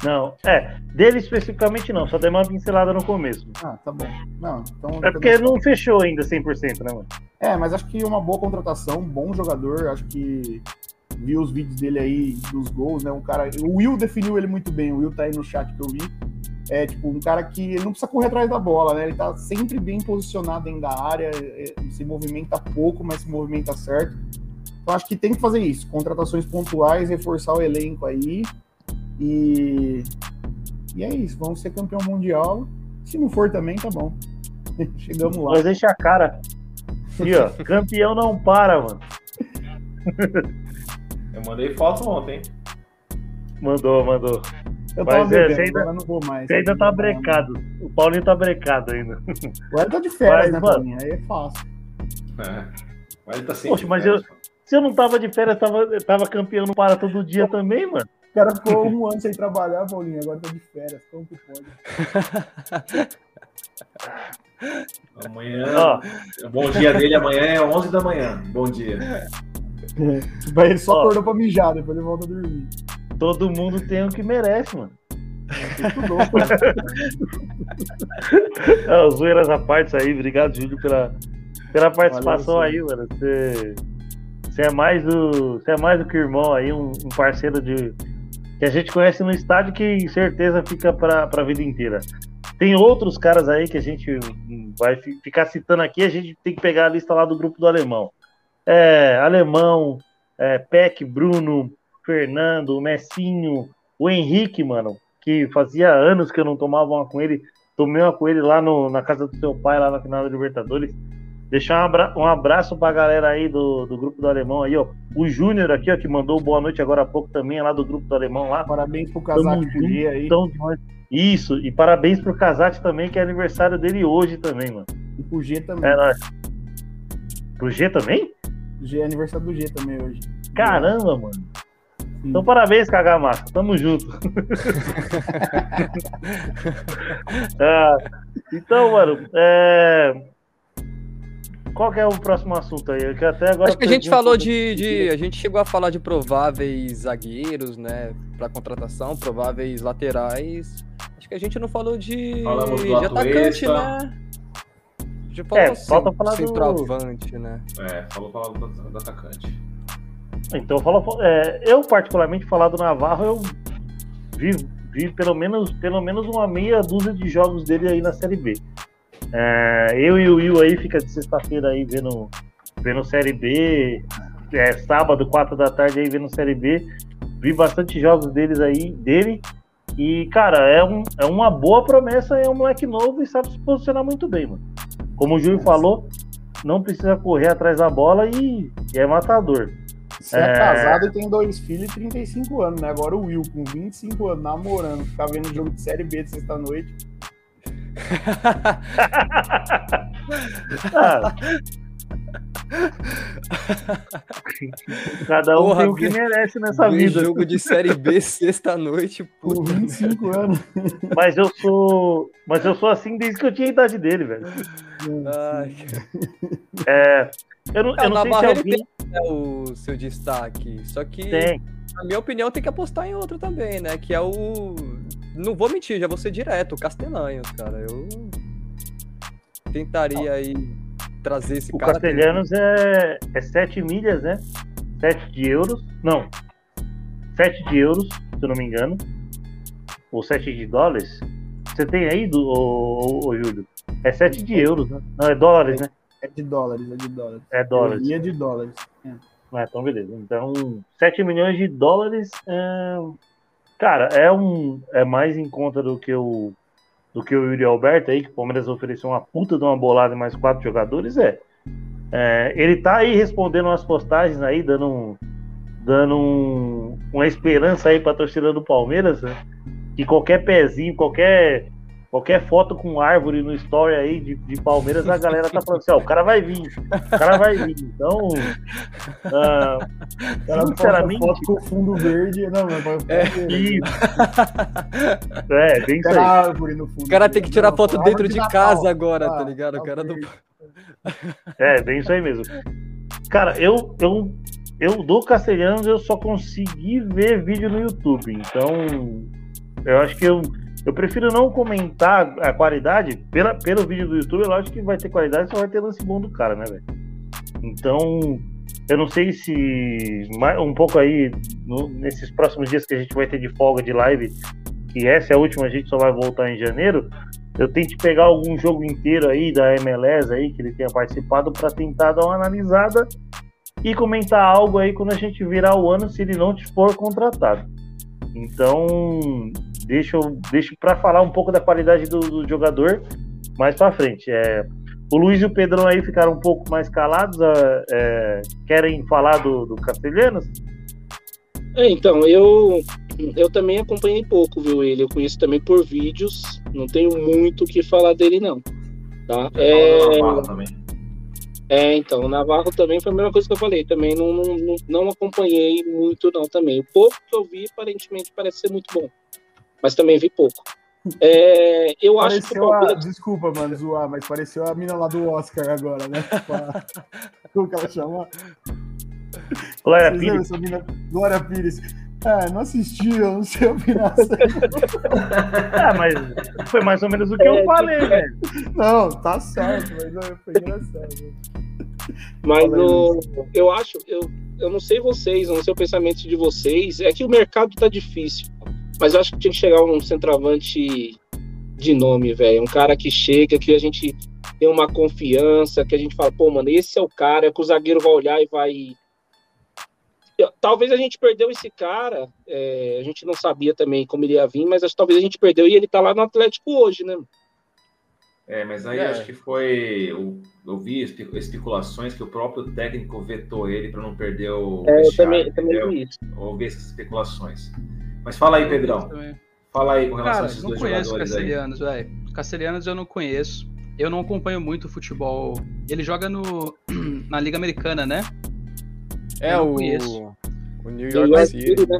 Não, é, dele especificamente não, só dei uma pincelada no começo. Ah, tá bom. Não, então, é porque não fechou ainda 100%, né, mano? É, mas acho que uma boa contratação, bom jogador, acho que vi os vídeos dele aí dos gols, né? Um cara, o Will definiu ele muito bem, o Will tá aí no chat que eu vi. É tipo um cara que não precisa correr atrás da bola, né? Ele tá sempre bem posicionado dentro da área, é, se movimenta pouco, mas se movimenta certo. Então acho que tem que fazer isso, contratações pontuais, reforçar o elenco aí e, e é isso, vamos ser campeão mundial. Se não for também, tá bom. Chegamos lá. Mas deixa a cara. E, ó, campeão não para, mano. Eu mandei foto ontem. Mandou, mandou. Eu Mas bebendo, é, ainda, não vou mais. Você ainda tá brecado. O Paulinho tá brecado ainda. Agora tá de férias, mas, né, Paulinho? Aí é fácil. É. Mas ele tá sempre Poxa, mas eu, se eu não tava de férias, tava, tava campeão não para todo dia também, mano. O cara ficou um ano sem trabalhar, Paulinho, agora tá de férias. Como que pode? Amanhã. Oh. Bom dia dele amanhã é 11 da manhã. Bom dia. Mas ele só oh. acordou pra mijar, depois ele volta a dormir. Todo mundo tem o que merece, mano. oh, zoeiras à parte aí, obrigado, Júlio, pela, pela participação Valeu, aí, mano. Você, você, é mais do, você é mais do que irmão aí, um, um parceiro de, que a gente conhece no estádio que certeza fica para a vida inteira. Tem outros caras aí que a gente vai ficar citando aqui, a gente tem que pegar a lista lá do grupo do Alemão. É, Alemão, é, Peck, Bruno, Fernando, Messinho, o Henrique, mano, que fazia anos que eu não tomava uma com ele, tomei uma com ele lá no, na casa do seu pai, lá na final da Libertadores. Deixar um, abra abraço pra galera aí do, do grupo do Alemão aí, ó. O Júnior aqui, ó, que mandou boa noite agora há pouco também, é lá do grupo do Alemão lá. Parabéns pro Casate aí. Então, isso, e parabéns pro Casate também, que é aniversário dele hoje também, mano. E pro G também. É nóis. Pro G também? G é aniversário do G também hoje. Caramba, mano. Sim. Então, parabéns, Caga Massa. Tamo junto. ah, então, mano, é, qual é o próximo assunto aí? Que até agora Acho que a gente falou de, de, A gente chegou a falar de prováveis zagueiros, né? Para contratação, prováveis laterais. Acho que a gente não falou de, de atacante, né? Já falou é, falta falar centroavante, do... né? É, falou falar do, do atacante. Então, fala, é, eu particularmente falar do Navarro, eu vi, vi pelo menos pelo menos uma meia dúzia de jogos dele aí na Série B. É, eu e o Will aí fica de sexta-feira aí vendo, vendo Série B, é, sábado, quatro da tarde aí vendo Série B. Vi bastante jogos deles aí, dele. E, cara, é, um, é uma boa promessa, é um moleque novo e sabe se posicionar muito bem, mano. Como o Júlio falou, não precisa correr atrás da bola e, e é matador. Você é... é casado e tem dois filhos e 35 anos, né? Agora o Will, com 25 anos, namorando, ficar vendo jogo de Série B de sexta-noite. Ah. Cada um Porra, tem o que merece nessa vida. jogo de Série B sexta-noite, por 25 anos. Mas eu sou. Mas eu sou assim desde que eu tinha a idade dele, velho. Ai. É. Eu não, eu não sei se alguém... tem né, o seu destaque. Só que, tem. na minha opinião, tem que apostar em outro também, né? Que é o. Não vou mentir, já vou ser direto, o Castelanhos, cara. Eu tentaria aí trazer esse o cara. O Castelhanos é, é 7 milhas, né? 7 de euros. Não. 7 de euros, se eu não me engano. Ou 7 de dólares. Você tem aí, do, ô, ô, ô Júlio? É 7 de euros, né? Não, é dólares, né? É de dólares, é de dólares. É dólares. E é de dólares. É. Ah, então beleza. Então, 7 milhões de dólares, é... cara, é um é mais em conta do que o do que o Yuri Alberto aí, que o Palmeiras ofereceu uma puta de uma bolada e mais quatro jogadores, é. é ele tá aí respondendo umas postagens aí, dando um, dando um, uma esperança aí pra torcida do Palmeiras, né? Que qualquer pezinho, qualquer Qualquer foto com árvore no story aí de, de Palmeiras, a galera tá falando assim, ó, o cara vai vir, o cara vai vir. Então, uh, sinceramente... Foto com fundo verde, não, mas é, isso. é, bem isso aí. árvore no fundo. O cara tem que tirar não, foto dentro de, de casa agora, tá ah, tá ligado? O cara não... É, bem isso aí mesmo. Cara, eu, eu, eu do Castelhanos eu só consegui ver vídeo no YouTube, então eu acho que eu eu prefiro não comentar a qualidade. Pela, pelo vídeo do YouTube, eu acho que vai ter qualidade, só vai ter lance bom do cara, né, velho? Então, eu não sei se um pouco aí, no, nesses próximos dias que a gente vai ter de folga de live, que essa é a última, a gente só vai voltar em janeiro. Eu tente pegar algum jogo inteiro aí da MLS aí que ele tenha participado para tentar dar uma analisada e comentar algo aí quando a gente virar o ano se ele não for contratado. Então, deixo, deixo para falar um pouco da qualidade do, do jogador mais para frente. É, o Luiz e o Pedrão aí ficaram um pouco mais calados. É, é querem falar do, do Castelhanos? É, então, eu, eu também acompanhei pouco, viu, ele. Eu conheço também por vídeos. Não tenho muito o que falar dele, não. Tá? É... É, então, o Navarro também foi a mesma coisa que eu falei, também não, não, não acompanhei muito não também. O pouco que eu vi, aparentemente, parece ser muito bom mas também vi pouco. É, eu pareceu acho que a... Desculpa, mano, zoar, mas pareceu a mina lá do Oscar agora, né? Como que ela chama? Glória Pires. Mina... Glória Pires. É, não assisti, eu não sei opinar. ah, mas foi mais ou menos o que é, eu falei, tipo, velho. Não, tá certo, mas foi engraçado. Mas o, eu acho, eu, eu não sei vocês, eu não sei o pensamento de vocês, é que o mercado tá difícil. Mas eu acho que tinha que chegar um centroavante de nome, velho. Um cara que chega, que a gente tem uma confiança, que a gente fala, pô, mano, esse é o cara, é que o zagueiro vai olhar e vai. Talvez a gente perdeu esse cara, é, a gente não sabia também como ele ia vir, mas acho que talvez a gente perdeu e ele tá lá no Atlético hoje, né? É, mas aí é. acho que foi. Eu, eu vi especulações que o próprio técnico vetou ele para não perder o. É, eu também, também vi isso. Ouvi essas especulações. Mas fala aí, Pedrão. Fala aí com relação Cara, a esses dois jogadores aí. Não conheço Castelhanos, velho. Castelhanos eu não conheço. Eu não acompanho muito futebol. Ele joga no na Liga Americana, né? É o o New York City. Né?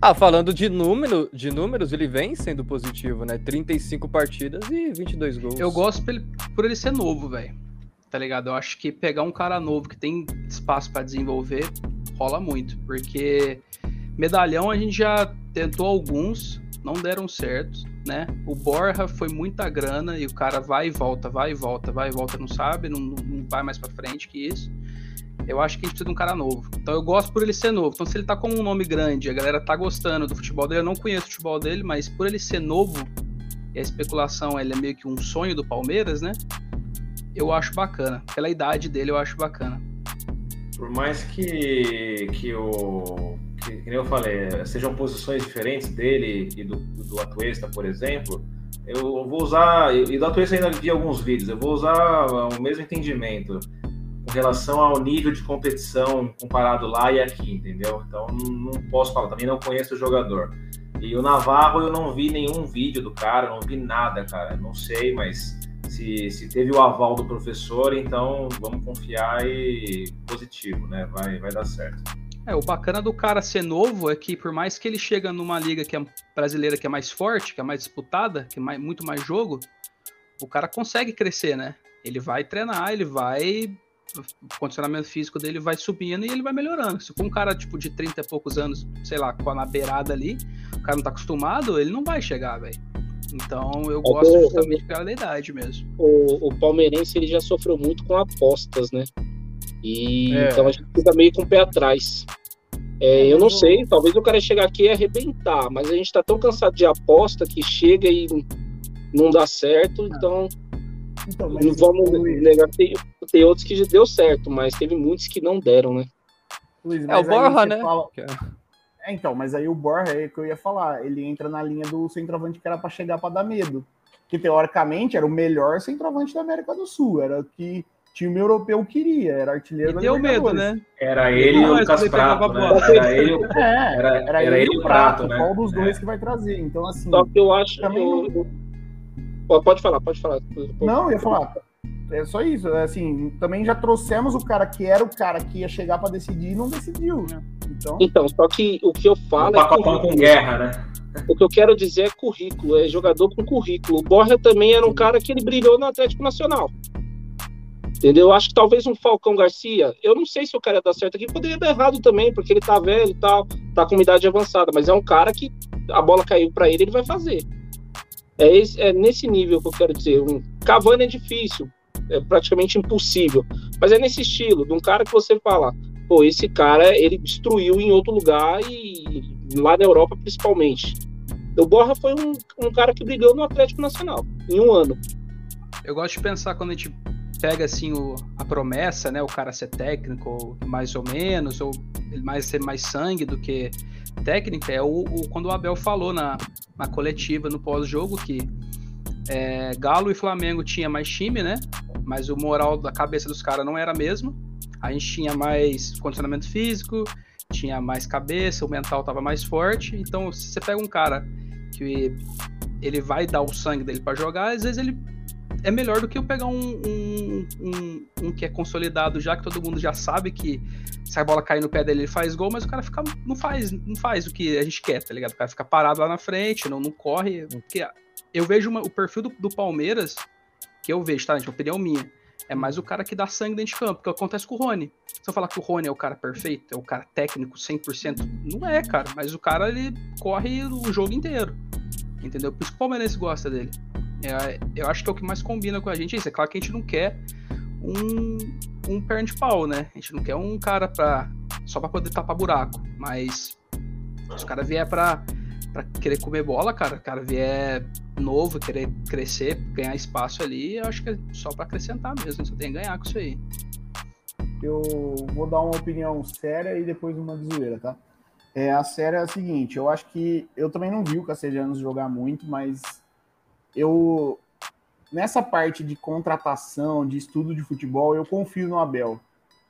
Ah, falando de número, de números, ele vem sendo positivo, né? 35 partidas e 22 gols. Eu gosto por ele, por ele ser novo, velho. Tá ligado? Eu acho que pegar um cara novo que tem espaço para desenvolver rola muito, porque medalhão a gente já tentou alguns, não deram certo, né? O Borja foi muita grana e o cara vai e volta, vai e volta, vai e volta, não sabe, não, não vai mais para frente que isso. Eu acho que a gente precisa de um cara novo. Então eu gosto por ele ser novo. Então se ele tá com um nome grande, a galera tá gostando do futebol dele, eu não conheço o futebol dele, mas por ele ser novo, e a especulação ele é meio que um sonho do Palmeiras, né? Eu acho bacana. Pela idade dele, eu acho bacana. Por mais que, que o que, que eu falei, sejam posições diferentes dele e do, do Atuesta, por exemplo, eu vou usar, e do Atuesta ainda vi alguns vídeos, eu vou usar o mesmo entendimento. com relação ao nível de competição comparado lá e aqui, entendeu? Então não posso falar, também não conheço o jogador. E o Navarro eu não vi nenhum vídeo do cara, não vi nada, cara. Não sei, mas se, se teve o aval do professor, então vamos confiar e positivo, né? Vai, vai dar certo. É, o bacana do cara ser novo é que por mais que ele chega numa liga que é brasileira que é mais forte, que é mais disputada, que é mais, muito mais jogo, o cara consegue crescer, né? Ele vai treinar, ele vai o condicionamento físico dele vai subindo e ele vai melhorando. Se for um cara tipo de 30 e poucos anos, sei lá, com a na beirada ali, o cara não tá acostumado, ele não vai chegar, velho. Então eu é gosto o, justamente pela idade mesmo. O, o palmeirense ele já sofreu muito com apostas, né? E é. então a gente fica meio com o pé atrás. É, eu não sei, talvez o cara chegar aqui e arrebentar, mas a gente tá tão cansado de aposta que chega e não dá certo, então. então não vamos negar. Tem, tem outros que já deu certo, mas teve muitos que não deram, né? Luiz, é o Borja, né? Fala... É, então, mas aí o Borja é o que eu ia falar. Ele entra na linha do centroavante que era para chegar para dar medo. Que teoricamente era o melhor centroavante da América do Sul. Era o que time europeu queria, era artilheiro e deu medo, né? Era ele e o Lucas Prato, né? Era ele, é, era, era, era ele e o Prato, né? Qual dos dois é. que vai trazer? Então, assim... Só que eu acho... Também eu... Pode falar, pode falar. Não, eu ia falar. É só isso, é assim, também já trouxemos o cara que era o cara que ia chegar para decidir e não decidiu, né? Então... então, só que o que eu falo o é. com guerra, né? O que eu quero dizer é currículo, é jogador com currículo. O Borja também era um cara que ele brilhou no Atlético Nacional. Entendeu? Eu acho que talvez um Falcão Garcia, eu não sei se o cara ia dar certo aqui, poderia dar errado também, porque ele tá velho e tal, tá com idade avançada, mas é um cara que a bola caiu para ele, ele vai fazer. É, esse, é, nesse nível que eu quero dizer. Um Cavani é difícil, é praticamente impossível, mas é nesse estilo, de um cara que você fala, pô, esse cara ele destruiu em outro lugar e lá na Europa principalmente. O Borja foi um, um cara que brilhou no Atlético Nacional em um ano. Eu gosto de pensar quando a gente pega assim o, a promessa, né, o cara ser técnico mais ou menos, ou mais ser mais sangue do que técnica, é o, o quando o Abel falou na, na coletiva no pós-jogo que é, Galo e Flamengo tinha mais time, né? Mas o moral da cabeça dos caras não era mesmo. A gente tinha mais condicionamento físico, tinha mais cabeça, o mental tava mais forte. Então, se você pega um cara que ele vai dar o sangue dele para jogar, às vezes ele é melhor do que eu pegar um, um, um, um, que é consolidado já, que todo mundo já sabe que se a bola cair no pé dele, ele faz gol, mas o cara fica, não, faz, não faz o que a gente quer, tá ligado? O cara fica parado lá na frente, não, não corre. Porque eu vejo uma, o perfil do, do, Palmeiras, que eu vejo, tá? Gente, opinião minha. É mais o cara que dá sangue dentro de campo, que acontece com o Rony. Se eu falar que o Rony é o cara perfeito, é o cara técnico 100%, não é, cara. Mas o cara, ele corre o jogo inteiro. Entendeu? Por isso que o Palmeirense gosta dele. É, eu acho que é o que mais combina com a gente é isso. É claro que a gente não quer um, um perna de pau, né? A gente não quer um cara pra, só para poder tapar buraco. Mas se os caras vier pra, pra querer comer bola, cara, o cara vier novo, querer crescer, ganhar espaço ali, eu acho que é só para acrescentar mesmo. Só tem que ganhar com isso aí. Eu vou dar uma opinião séria e depois uma de zoeira, tá? É, a séria é a seguinte, eu acho que eu também não vi o Castellanos jogar muito, mas eu nessa parte de contratação, de estudo de futebol, eu confio no Abel,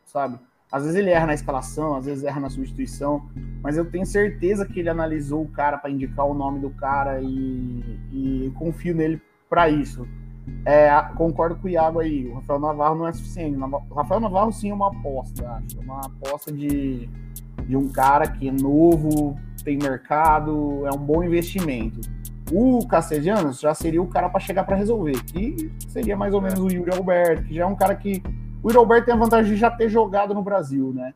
sabe? Às vezes ele erra na escalação, às vezes erra na substituição, mas eu tenho certeza que ele analisou o cara para indicar o nome do cara e, e confio nele para isso. É, concordo com o Iago aí, o Rafael Navarro não é suficiente. O Rafael Navarro sim é uma aposta, acho. É uma aposta de, de um cara que é novo, tem mercado, é um bom investimento o Castellanos já seria o cara para chegar para resolver, que seria mais ou menos o Yuri Alberto, que já é um cara que. O Yuri Alberto tem a vantagem de já ter jogado no Brasil, né?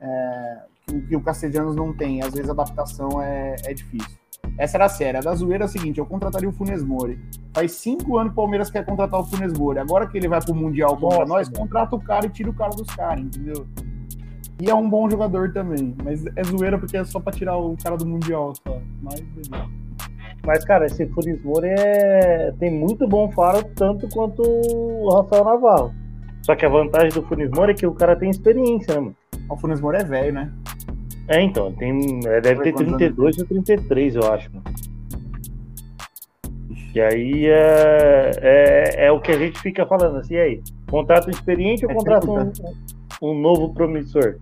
É, que, que, o Castellanos não tem, às vezes a adaptação é, é difícil. Essa era a série. A da zoeira é a seguinte: eu contrataria o Funes Mori. Faz cinco anos que o Palmeiras quer contratar o Funes Mori. Agora que ele vai pro Mundial contra Nossa, nós, contrata o cara e tira o cara dos caras, entendeu? E é um bom jogador também. Mas é zoeira porque é só pra tirar o cara do Mundial só. Mas beleza. Mas, cara, esse Funes Mori é... tem muito bom faro, tanto quanto o Rafael Navarro. Só que a vantagem do Funes Mori é que o cara tem experiência, né, mano? O Funes Mori é velho, né? É, então, tem, é, deve ter 32 ou 33, eu acho, mano. E aí é, é, é, o que a gente fica falando assim, e aí? Contrato experiente ou é contrato um, um, novo promissor?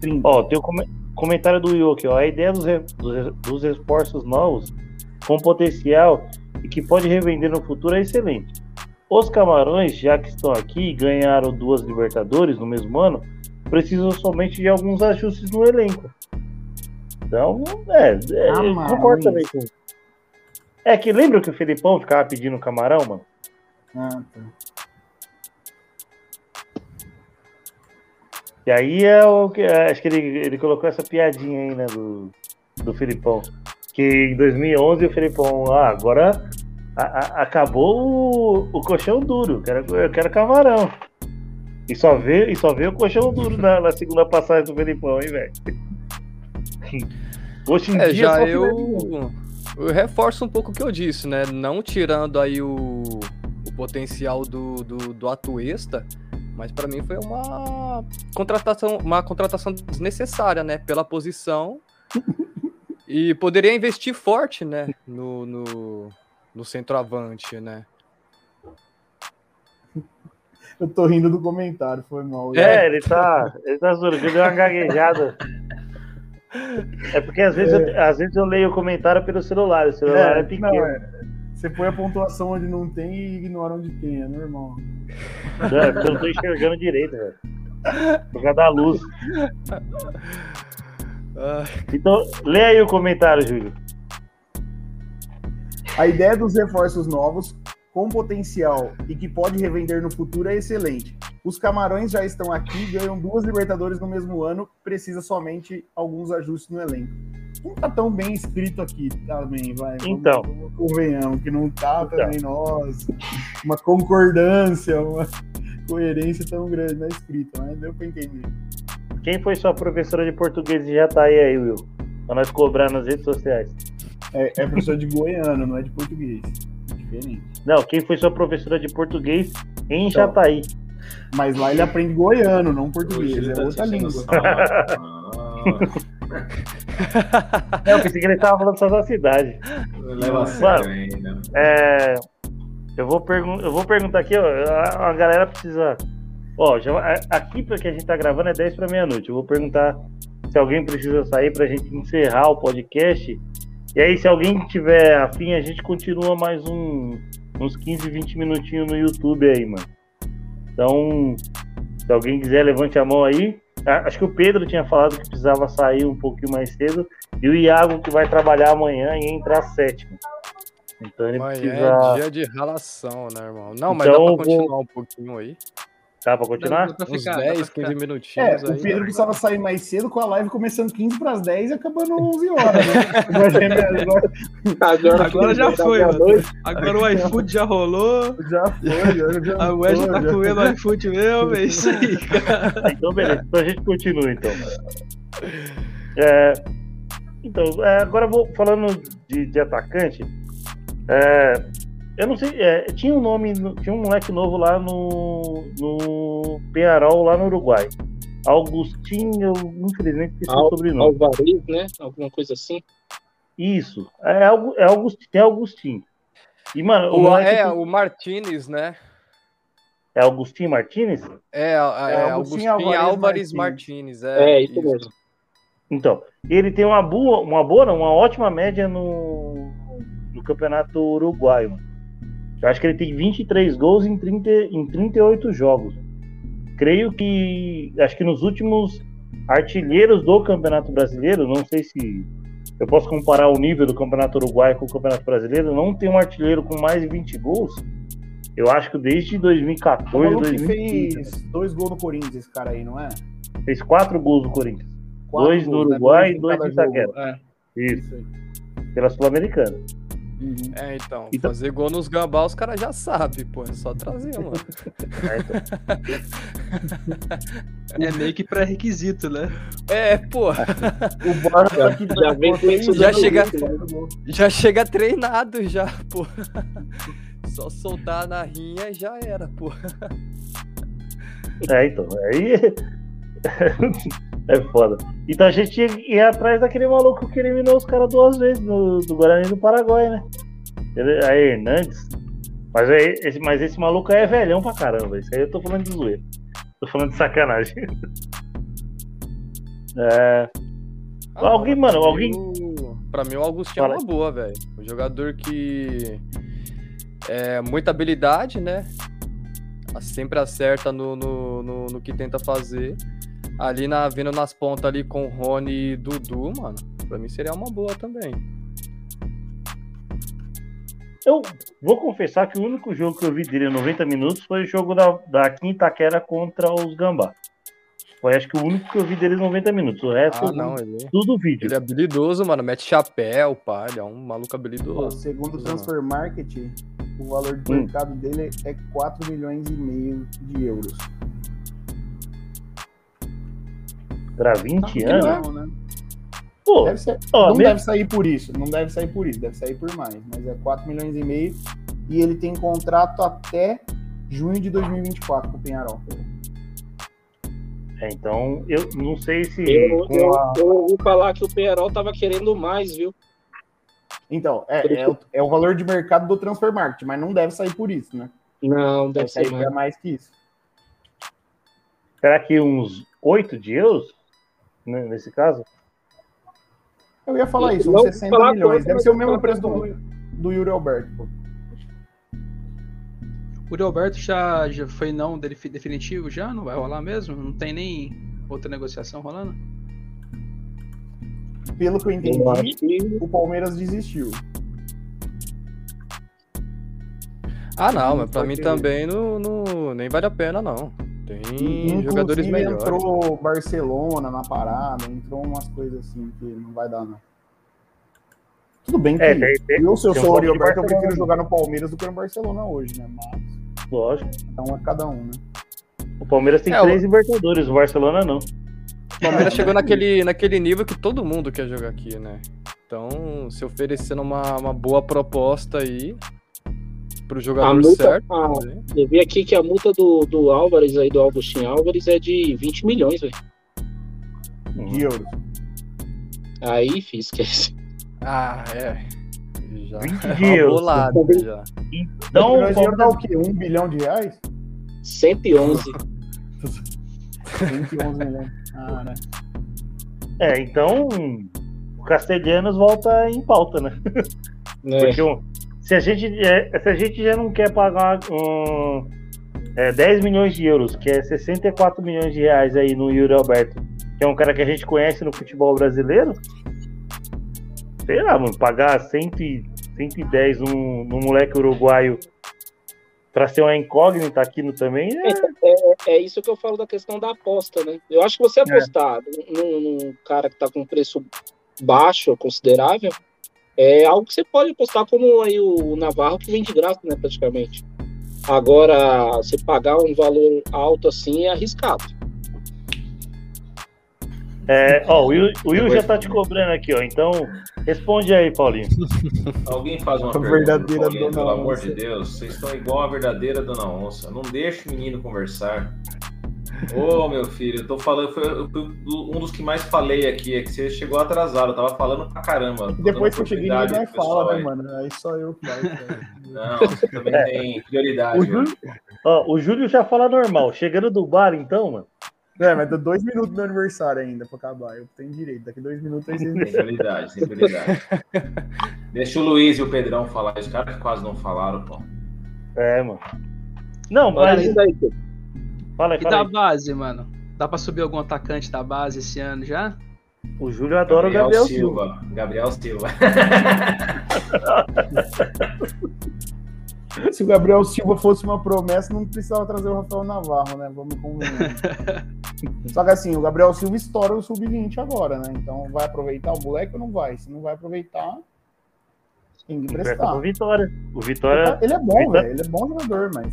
30. Ó, tem o um comentário do Will aqui, ó. A ideia dos, dos, dos esforços novos com potencial e que pode revender no futuro é excelente. Os Camarões, já que estão aqui e ganharam duas Libertadores no mesmo ano, precisam somente de alguns ajustes no elenco. Então, é, é concordo também com É que lembra que o Felipão ficava pedindo camarão, mano? Ah, tá. E aí é o que. É, acho que ele, ele colocou essa piadinha aí, né, do, do Felipão. Que em 2011 o Felipão, ah, agora a, a, acabou o, o, colchão duro, eu quero, eu quero camarão. E só vê, e só o colchão duro na, na segunda passagem do Felipão, hein, velho? Hoje em é, dia já eu, eu reforço um pouco o que eu disse, né? Não tirando aí o, o potencial do, do, do Atuesta, mas para mim foi uma contratação, uma contratação desnecessária, né? Pela posição. E poderia investir forte, né? No, no, no centroavante, né? Eu tô rindo do comentário, foi mal. É, ele tá. Ele tá surgindo, deu uma gaguejada. É porque às vezes, é. eu, às vezes eu leio o comentário pelo celular, o celular é, é pequeno. Não, é. Você põe a pontuação onde não tem e ignora onde tem, é normal. É, eu não tô enxergando direito, velho. Por causa da luz. Então, lê aí o comentário, Júlio. A ideia dos reforços novos, com potencial e que pode revender no futuro, é excelente. Os Camarões já estão aqui, ganham duas Libertadores no mesmo ano, precisa somente alguns ajustes no elenco. Não tá tão bem escrito aqui também, vai. Então. Vamos, convenhamos que não tá então. também, nossa. Uma concordância, uma coerência tão grande na escrita, mas deu pra entender. Quem foi sua professora de português e já tá aí, aí Will? Pra nós cobrar nas redes sociais. É, é professor de goiano, não é de português. Diferente. Não, quem foi sua professora de português em então, Jataí? Mas lá ele aprende goiano, não português. É outra língua. é, eu pensei que ele estava falando só da cidade. Leva Mano, ainda. É, eu, vou eu vou perguntar aqui, ó. A, a galera precisa. Ó, já, aqui que a gente tá gravando é 10 para meia-noite. Eu vou perguntar se alguém precisa sair para a gente encerrar o podcast e aí, se alguém tiver afim, a gente continua mais um, uns 15, 20 minutinhos no YouTube aí, mano. Então, se alguém quiser, levante a mão aí. Ah, acho que o Pedro tinha falado que precisava sair um pouquinho mais cedo. E o Iago que vai trabalhar amanhã e entrar sétimo. Então ele amanhã precisa. É dia de relação, né, irmão? Não, mas então, dá pra continuar vou... um pouquinho aí. Dá pra continuar? Dá, dá pra ficar, Uns 10, 15 minutinhos. É, aí, o Pedro precisava sair mais cedo com a live começando 15 para as 10 e acabando 11 horas. Né? agora, agora já foi, mano. Agora o iFood já rolou. Já foi, já, A Wed tá comendo o iFood mesmo, é isso aí, cara. Então, beleza. Então a gente continua, então. É, então, é, agora vou falando de, de atacante. É, eu não sei, é, tinha um nome, tinha um moleque novo lá no, no Penarol, lá no Uruguai. Augustinho, infelizmente esqueci Al, o sobrenome. Alvarez, né? Alguma coisa assim. Isso, é, é Augustinho. É Augustinho. E, mano, o, o é, o Martinez, né? É Augustinho Martinez? É, é, é Augustinho Álvares, Álvares Martinez. É, é, isso mesmo. Então, ele tem uma boa, uma boa, uma ótima média no, no campeonato uruguaio. Eu acho que ele tem 23 gols em, 30, em 38 jogos. Creio que. Acho que nos últimos artilheiros do Campeonato Brasileiro, não sei se eu posso comparar o nível do Campeonato Uruguai com o Campeonato Brasileiro, não tem um artilheiro com mais de 20 gols. Eu acho que desde 2014, 2015. fez dois gols no Corinthians, esse cara aí, não é? Fez quatro gols no Corinthians. Quatro dois gols, no né? Uruguai né? e dois no Itaquera. É. Isso. Isso Pela Sul-Americana. Uhum. É, então, então, fazer gol nos gambá os caras já sabem, pô, é só trazer, mano. É, meio que pré-requisito, né? É, pô. O Bora já, já vem com. Já chega, já chega treinado já, pô. Só soltar na rinha já era, pô. É, então, aí é foda. Então a gente ia, ir atrás daquele maluco que eliminou os caras duas vezes no, do Guarani do Paraguai, né? Ele, aí, Hernandes. Mas, aí, esse, mas esse maluco aí é velhão pra caramba. Isso aí eu tô falando de zoeira. Tô falando de sacanagem. é. Ah, alguém, mano, alguém. O... Pra mim, o Augustinho Fala. é uma boa, velho. Um jogador que. É muita habilidade, né? Sempre acerta no, no, no, no que tenta fazer. Ali na, vindo nas pontas ali com o Rony e Dudu, mano. Pra mim seria uma boa também. Eu vou confessar que o único jogo que eu vi dele em 90 minutos foi o jogo da, da Quintaquera contra os Gambá. Foi acho que o único que eu vi dele em 90 minutos. O resto, ah, não, ele... tudo vídeo. Ele é habilidoso, mano. Mete chapéu, pá. Ele é um maluco habilidoso. segundo o Transfer Market, o valor de hum. mercado dele é 4 milhões e meio de euros. Pra 20 tá anos? Não, né? Pô, deve ser, ó, não mesmo... deve sair por isso, não deve sair por isso, deve sair por mais, mas é 4 milhões e meio e ele tem contrato até junho de 2024 com o Penharol. É, então, eu não sei se. Eu, eu, a... eu, ouvi falar que o Penharol tava querendo mais, viu? Então, é, é, o, é o valor de mercado do Transfer Market, mas não deve sair por isso, né? Não, deve, deve sair mais. mais que isso. Será que uns 8 de euros, né, nesse caso? Eu ia falar isso, uns 60 milhões. Deve ser o mesmo preço do, do Yuri Alberto. Pô. O Yuri Alberto já, já foi não definitivo já? Não vai rolar mesmo? Não tem nem outra negociação rolando? Pelo que eu entendi, que... o Palmeiras desistiu. Ah, não, mas pra mim também não, não, nem vale a pena, não. Tem Inclusive, jogadores melhores. entrou Barcelona na parada, entrou umas coisas assim que não vai dar, não. Tudo bem que é, tem, tem, eu, se eu sou o Roberto, eu prefiro jogar no Palmeiras do que no Barcelona hoje, né? Mas. Lógico. Então é cada um, né? O Palmeiras tem é, três o... Libertadores, o Barcelona não. O Palmeiras chegou naquele, naquele nível que todo mundo quer jogar aqui, né? Então, se oferecendo uma, uma boa proposta aí, pro jogador multa, certo. A, eu vi aqui que a multa do, do Álvares aí, do Augustin Álvares, é de 20 milhões, velho. De euros. Aí, fiz, esquece. Ah, é. Já. 20 de euros. Bolado, já. Então, então dá o quê? 1 bilhão de reais? 111. 111 milhões. Ah, né? É, então o Castelhanos volta em pauta, né? É. Porque um, se a gente, é, se a gente já não quer pagar um, é, 10 milhões de euros, que é 64 milhões de reais aí no Yuri Alberto, que é um cara que a gente conhece no futebol brasileiro, sei lá, mano, pagar 100, 110 num, num moleque uruguaio para ser uma incógnita aqui no também. É... É, é... isso que eu falo da questão da aposta, né? Eu acho que você é. apostar é. num, num, cara que tá com preço baixo, considerável, é algo que você pode apostar como aí o Navarro que vem de graça, né, praticamente. Agora, você pagar um valor alto assim é arriscado. É, ó, o Will, o Will já tá te cobrando aqui, ó. Então, responde aí, Paulinho. Alguém faz uma a pergunta, verdadeira Paulinho, dona pelo amor de Deus. Vocês estão igual a verdadeira dona onça. Não deixa o menino conversar. Ô, oh, meu filho, eu tô falando, foi, um dos que mais falei aqui, é que você chegou atrasado, eu tava falando pra caramba. Depois que eu cheguei, ninguém fala, né, mano? Aí só eu que vai. Não, você também é. tem prioridade. O Júlio, ó, o Júlio já fala normal. Chegando do bar, então, mano. É, mas dá dois minutos do meu aniversário ainda pra acabar. Eu tenho direito. Daqui dois minutos aí vocês Tem prioridade, tem prioridade. Deixa o Luiz e o Pedrão falar. Os caras quase não falaram, pô. É, mano. Não, mas. Daí, Fala aí, e fala da aí. base, mano? Dá pra subir algum atacante da base esse ano já? O Júlio adora Gabriel o Gabriel Silva. Silva. Gabriel Silva. Se o Gabriel Silva fosse uma promessa, não precisava trazer o Rafael Navarro, né? Vamos convencer. Só que assim, o Gabriel Silva estoura o sub-20 agora, né? Então vai aproveitar o moleque ou não vai? Se não vai aproveitar, tem que emprestar. O Vitória. O Vitória. Ele é bom, velho. Ele é bom jogador, mas.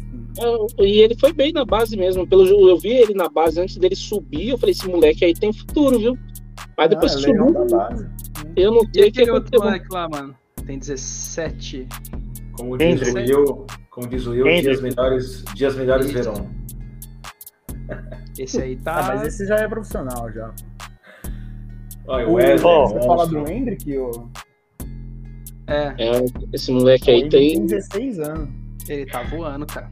E ele foi bem na base mesmo. Pelo, eu vi ele na base antes dele subir. Eu falei: esse moleque aí tem futuro, viu? Mas ah, depois é subiu. Eu não sei o que outro moleque lá, mano. Tem 17. Como diz o Will, como diz o Will, dias melhores, dias melhores verão. Esse aí tá. Ah, mas esse já é profissional já. Olha, o Wesley, você fala do Hendrick? Ou... É. é esse moleque aí tem. tem 16 anos. Ele tá voando, cara.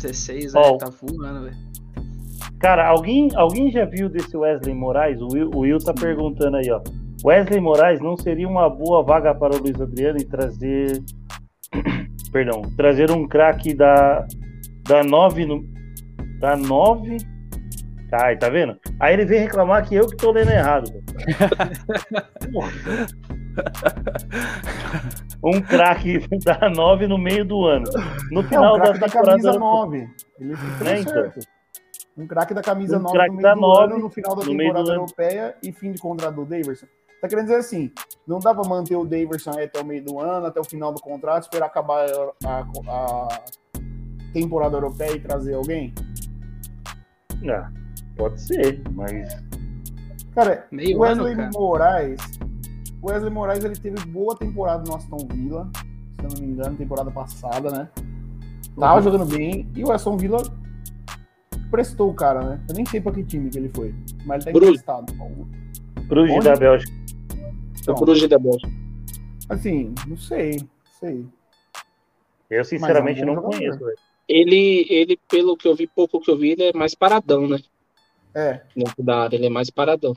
16 anos, oh. tá voando, velho. Cara, alguém, alguém já viu desse Wesley Moraes? O Will, o Will tá perguntando aí, ó. Wesley Moraes não seria uma boa vaga para o Luiz Adriano e trazer. Perdão, trazer um craque da, da 9 no. Da 9. Ai, tá vendo? Aí ele vem reclamar que eu que tô lendo errado. um craque da 9 no meio do ano. No final é, um da, da camisa 9. Ele né, então. Um craque da camisa um 9 no meio do 9, ano, no final da temporada europeia e fim de contrato do Daverson. Tá querendo dizer assim, não dá para manter o Daverson até o meio do ano, até o final do contrato, esperar acabar a, a temporada europeia e trazer alguém? Ah, pode ser, mas. Cara, Meio Wesley ano, cara. Moraes. Wesley Moraes ele teve boa temporada no Aston Villa, se eu não me engano, temporada passada, né? Tava uhum. jogando bem e o Aston Villa prestou o cara, né? Eu nem sei pra que time que ele foi, mas ele tá Bruges. emprestado. Bruges da Bélgica. Então, o Bruges da Bélgica. Assim, não sei, sei. Eu sinceramente é um não conheço, velho. Ele, ele, pelo que eu vi, pouco que eu vi, ele é mais paradão, né? É. Dentro da área, ele é mais paradão.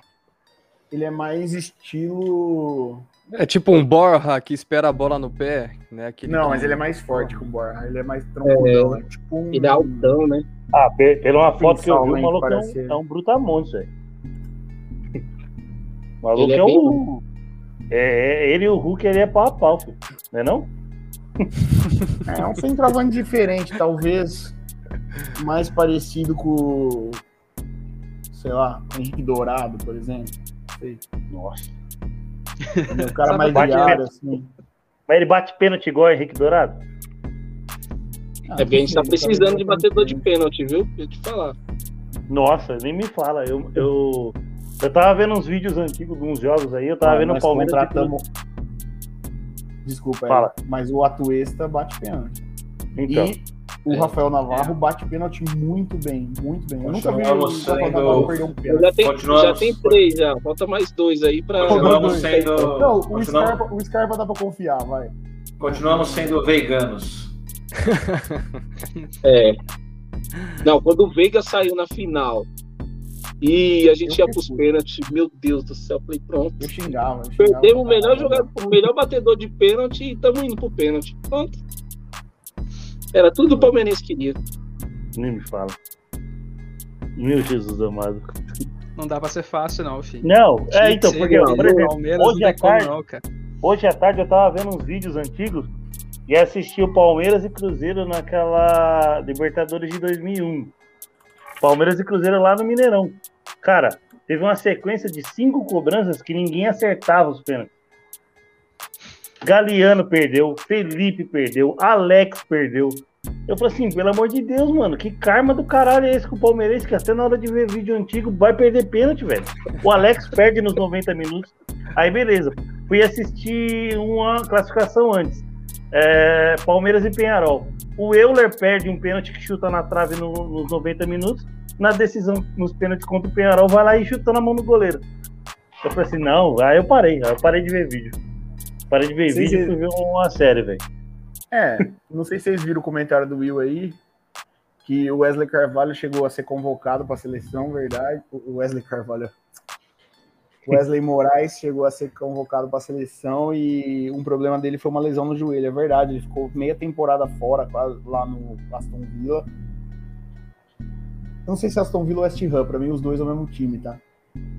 Ele é mais estilo. É tipo um Borja que espera a bola no pé, né? Aquele não, mas ele é mais forte que o Borja. Ele é mais troncudão. É, é tipo um... Ele é altão, né? Ah, pela uma foto que eu vi, o maluco é um, é um brutamontes, velho. O maluco ele é, é um. É, é, ele e o Hulk ele é pau a pau, filho. não é não? É um centroavante diferente, talvez mais parecido com, sei lá, com Henrique Dourado, por exemplo. Sei. Nossa. O cara mais de área, assim. Mas ele bate pênalti igual o Henrique Dourado? Ah, é porque a gente tá precisando de batedor de pênalti, viu? Deixa eu te falar. Nossa, nem me fala. Eu, eu, eu tava vendo uns vídeos antigos de uns jogos aí, eu tava ah, vendo o Palmeiras. Contratamos... Desculpa, Fala. Aí, mas o Atuesta bate pênalti. Então. E o é, Rafael Navarro é. bate pênalti muito bem, muito bem. Eu nunca vi o Rafael Navarro perder um pênalti. Já tem, já tem três, já. Falta mais dois aí pra. Continuamos sendo. Não, o, Scarpa, o Scarpa dá pra confiar, vai. Continuamos sendo veganos. é. Não, quando o Veiga saiu na final e a gente eu ia pros pênaltis, meu Deus do céu, falei, pronto. Eu xingava. Eu xingava Perdemos o melhor jogador, o melhor batedor de pênalti e estamos indo pro pênalti. Pronto. Era tudo o Palmeirense queria. Nem me fala. Meu Jesus amado. Não dá pra ser fácil, não, filho. Não, é, então, porque, por exemplo, hoje à, tarde, não, hoje à tarde eu tava vendo uns vídeos antigos e assisti o Palmeiras e Cruzeiro naquela Libertadores de 2001. Palmeiras e Cruzeiro lá no Mineirão. Cara, teve uma sequência de cinco cobranças que ninguém acertava os pênaltis. Galeano perdeu, Felipe perdeu, Alex perdeu. Eu falei assim, pelo amor de Deus, mano, que karma do caralho é esse com o Palmeirense que até na hora de ver vídeo antigo vai perder pênalti, velho. O Alex perde nos 90 minutos. Aí beleza, fui assistir uma classificação antes. É, Palmeiras e Penharol. O Euler perde um pênalti que chuta na trave no, nos 90 minutos. Na decisão, nos pênaltis contra o Penharol, vai lá e chuta na mão do goleiro. Eu falei assim, não, aí eu parei, aí eu parei de ver vídeo. Parei de ver vídeo e fui ver uma série, velho. É, não sei se vocês viram o comentário do Will aí, que o Wesley Carvalho chegou a ser convocado para a seleção, verdade? O Wesley Carvalho, Wesley Moraes chegou a ser convocado para a seleção e um problema dele foi uma lesão no joelho, é verdade. Ele ficou meia temporada fora, quase lá no Aston Villa. Eu não sei se Aston Villa ou West Ham, para mim os dois é o mesmo time, tá?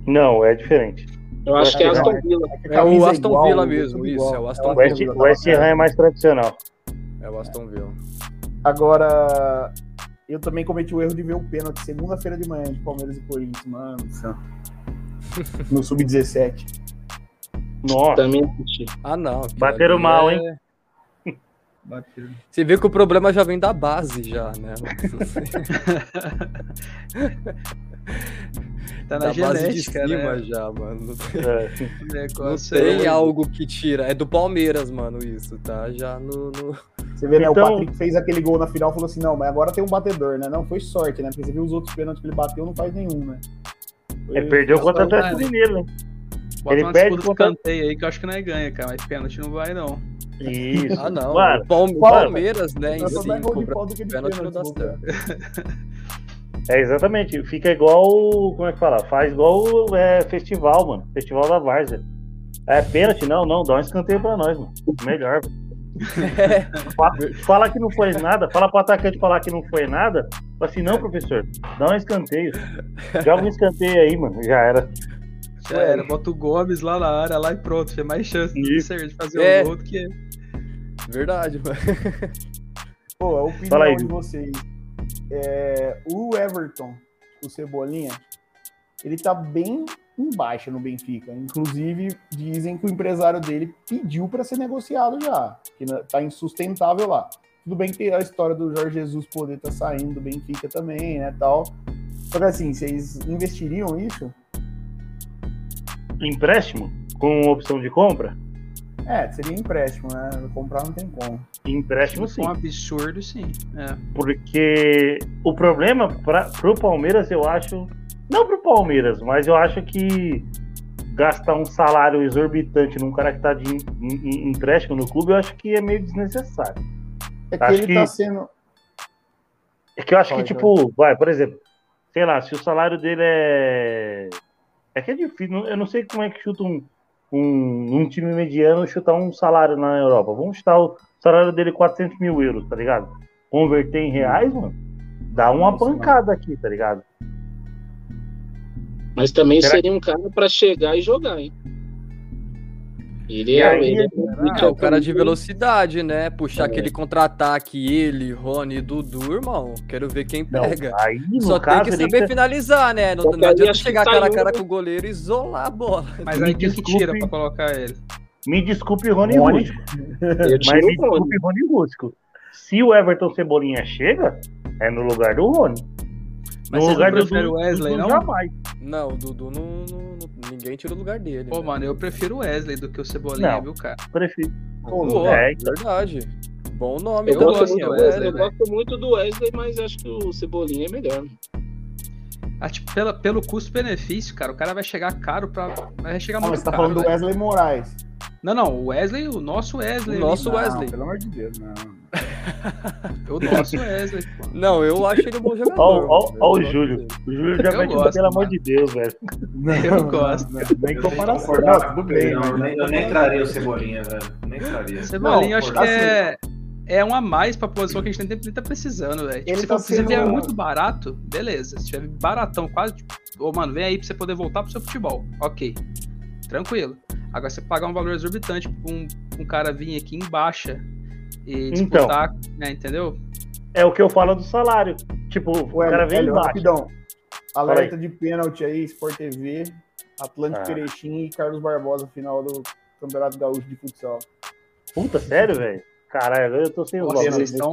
Não, é diferente. Eu acho que é Aston Villa. É, é o Aston igual, Villa mesmo, isso, é o Aston West, Villa. O West Ham é mais tradicional. É o Aston Villa. Agora, eu também cometi o erro de ver o pênalti segunda-feira de manhã de Palmeiras e Corinthians, mano. no sub-17. Nossa. Também assisti. Ah, não. Bateram mal, é... hein? Bateram. Você vê que o problema já vem da base, já, né? tá na da genética, base de cima né? já, mano. É. Não tem é... algo que tira. É do Palmeiras, mano, isso, tá? Já no. no... Você vê, né? Então... O Patrick fez aquele gol na final e falou assim: não, mas agora tem um batedor, né? Não, foi sorte, né? Porque você viu os outros pênaltis que ele bateu, não faz nenhum, né? Ele perdeu contra o Atlético Mineiro, né? Bota ele perde contra... aí que eu acho que não é ganha, cara, mas pênalti não vai, não. Isso. Ah, não. Mano, Palmeiras, né, em si, pênalti não dá certo. É, exatamente. Fica igual. Como é que fala? Faz igual é, festival, mano. Festival da Várzea. É pênalti? Não, não. Dá um escanteio pra nós, mano. Melhor. fala, fala, que não foi nada. Fala pro atacante falar que não foi nada. Fala assim, não, professor. Dá um escanteio. Joga um escanteio aí, mano. Já era. Já era. Bota o Gomes lá na área lá e pronto. Tem mais chance de, de fazer é. o gol do que. Verdade, mano. Pô, a opinião de vocês é, o Everton, o Cebolinha, ele tá bem em baixa no Benfica. Inclusive, dizem que o empresário dele pediu para ser negociado já, que tá insustentável lá. Tudo bem que tem a história do Jorge Jesus poder estar tá saindo do Benfica também, né, tal. Só que assim, vocês investiriam isso? Empréstimo? Com opção de compra? É, seria empréstimo, né? Comprar não tem como. Empréstimo sim. Um absurdo, sim. É. Porque o problema para o Palmeiras, eu acho. Não para o Palmeiras, mas eu acho que gastar um salário exorbitante num cara que está de empréstimo no clube, eu acho que é meio desnecessário. É que acho ele está sendo. É que eu acho Pode, que, tipo, vai, por exemplo, sei lá, se o salário dele é. É que é difícil, eu não sei como é que chuta um um, um time mediano chutar um salário na Europa. Vamos chutar o salário dele 400 mil euros, tá ligado? Converter em reais, mano, dá uma Nossa, pancada aqui, tá ligado? Mas também Será seria que... um cara para chegar e jogar, hein? Ele é, aí, ele é, é o cara de velocidade, né? Puxar é. aquele contra-ataque, ele, Rony e Dudu, irmão. Quero ver quem pega. Não, aí, Só caso, tem que saber finalizar, né? Não, não adianta chegar cara a cara com o goleiro e isolar a bola. Mas aí quem que tira pra colocar ele? Me desculpe, Rony, Rony. Rústico. Mas me desculpe, Rony Rústico. Se o Everton Cebolinha chega, é no lugar do Rony. Mas no lugar do Dudu, Wesley, Dudu não? Jamais. Não, o Dudu não, não, Ninguém tira o lugar dele. Pô, né? mano, eu prefiro o Wesley do que o Cebolinha, não, viu, cara? Prefiro. Pô, é, então. verdade. Bom nome. Eu, gosto, muito, Wesley, eu gosto muito do Wesley, mas acho que o Cebolinha é melhor. Ah, tipo, pela, pelo custo-benefício, cara, o cara vai chegar caro pra. Vai chegar ah, muito você tá caro. falando do Wesley Moraes. Não, não, o Wesley, o nosso Wesley. O nosso não, Wesley. Pelo amor de Deus, não. O nosso Wesley. Pô. Não, eu acho ele um bom jogador. Olha o Júlio. O Júlio já vai te pelo amor de Deus, velho. Não, eu gosto. Não, nem comparação. Não, tudo bem. Não, eu nem traria o Cebolinha, velho. Nem traria. Cebolinha, acho que é é um a mais pra posição que a gente nem, tá precisando, velho. Tipo, se tá você sendo... muito barato, beleza. Se tiver baratão, quase, tipo, ô, mano, vem aí pra você poder voltar pro seu futebol. Ok. Tranquilo. Agora, você pagar um valor exorbitante pra um, um cara vir aqui em baixa e então. disputar, então, né, entendeu? É o que eu falo do salário. Tipo, Ué, o cara vem embaixo. Rapidão. Alerta de pênalti aí, Sport TV, Atlântico ah. Erechim e Carlos Barbosa, final do Campeonato Gaúcho de Futsal. Puta, sério, velho? Caralho, eu tô sem o Vocês estão,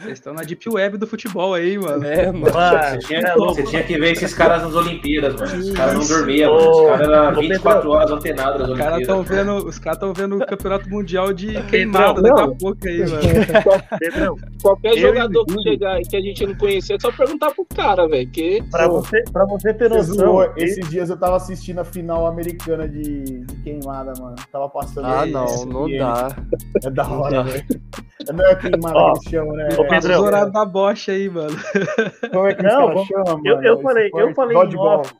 vocês estão na Deep Web do futebol aí, mano. É, mano. Você, tinha, é você tinha que ver esses caras nas Olimpíadas, mano. Os caras não dormiam, mano. Os caras eram 24 horas antenados nas Os caras estão vendo, os caras estão vendo o Campeonato Mundial de queimada daqui a pouco aí, mano. Qualquer jogador que chegar aí que a gente não conhecer, é só perguntar pro cara, velho. Que... Pra, você, pra você ter noção. esses dias eu tava assistindo a final americana de, de queimada, mano. Tava passando. Ah, não, não dá. É da hora, velho. Não é queimada que eles chamam, né? Pedrão. Estourado da bocha aí, mano. Como é que não, chama, eu, eu falei, eu falei em off.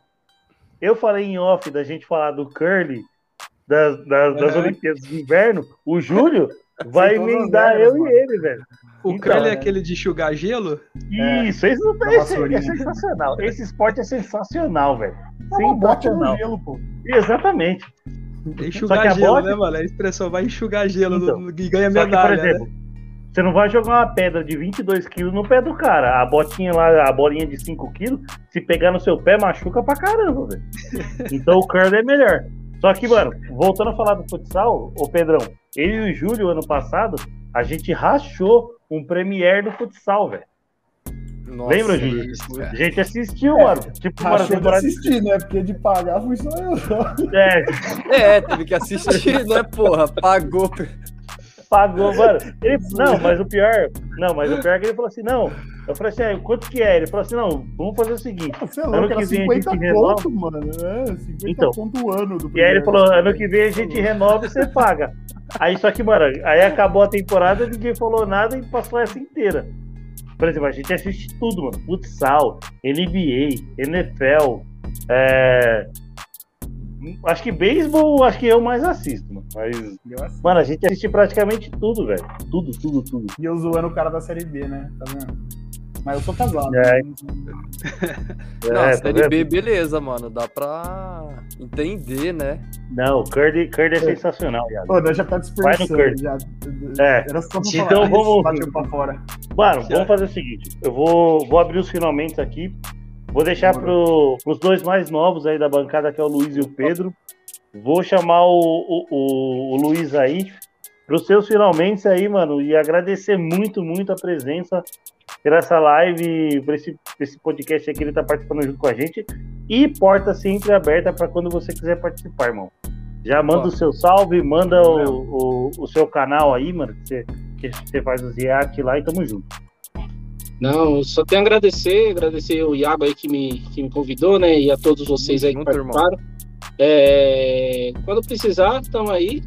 Eu falei em off da gente falar do Curly das, das, das Olimpíadas de Inverno. O Júlio vai emendar eu mano. e ele, velho. O então, Curly é aquele de enxugar gelo? Isso, esse, não, esse é sensacional. Esse esporte é sensacional, velho. Sensacional. Gelo, pô. Exatamente. Enxugar gelo, bote... né, mano? A expressão vai enxugar gelo então, e ganha medalha. Que, por exemplo, né? Você não vai jogar uma pedra de 22 quilos no pé do cara. A botinha lá, a bolinha de 5 quilos, se pegar no seu pé, machuca pra caramba, velho. Então o curl é melhor. Só que, mano, voltando a falar do futsal, ô Pedrão, eu e o Júlio, ano passado, a gente rachou um Premier do futsal, velho. Lembra, Júlio? A gente assistiu, é, mano. Tipo, mano, temporada... assistir, né? Porque de pagar fui só eu. É. é, teve que assistir, né, porra? Pagou. Pagou, mano. Ele, não, mas o pior. Não, mas o pior é que ele falou assim: não. Eu falei assim, ah, quanto que é? Ele falou assim: não, vamos fazer o seguinte. Você é louco, ano que vem 50 a gente renova. mano. É, 50 então, ponto o ano do E aí ele falou: ano que vem a gente renova e você paga. Aí só que, mano, aí acabou a temporada, ninguém falou nada e passou essa inteira. Por exemplo, a gente assiste tudo, mano. Futsal, NBA, NFL, é, Acho que beisebol, acho que eu mais assisto, mano. Mas, mano, a gente assiste praticamente tudo, velho. Tudo, tudo, tudo. E eu zoando o cara da série B, né? Tá vendo? Mas eu sou casado. É. Né? Não, é, série tá B, beleza, mano. Dá pra entender, né? Não, o Curdy, Curdy é, é. sensacional, Iago. Pô, nós já tá dispersando. Já, é. Era só então vamos. Pra fora. Mano, vamos fazer o seguinte. Eu vou, vou abrir os finalmente aqui. Vou deixar para os dois mais novos aí da bancada, que é o Luiz e o Pedro. Vou chamar o, o, o, o Luiz aí para os seus finalmente aí, mano, e agradecer muito, muito a presença por essa live, por esse, esse podcast aqui, ele tá participando junto com a gente. E porta sempre aberta para quando você quiser participar, irmão. Já manda o seu salve, manda o, o, o, seu canal aí, mano, que você, que você faz os react lá e tamo junto. Não, só tenho a agradecer, agradecer o Iago aí que me, que me convidou, né? E a todos vocês aí que participaram. É, quando precisar, estamos aí.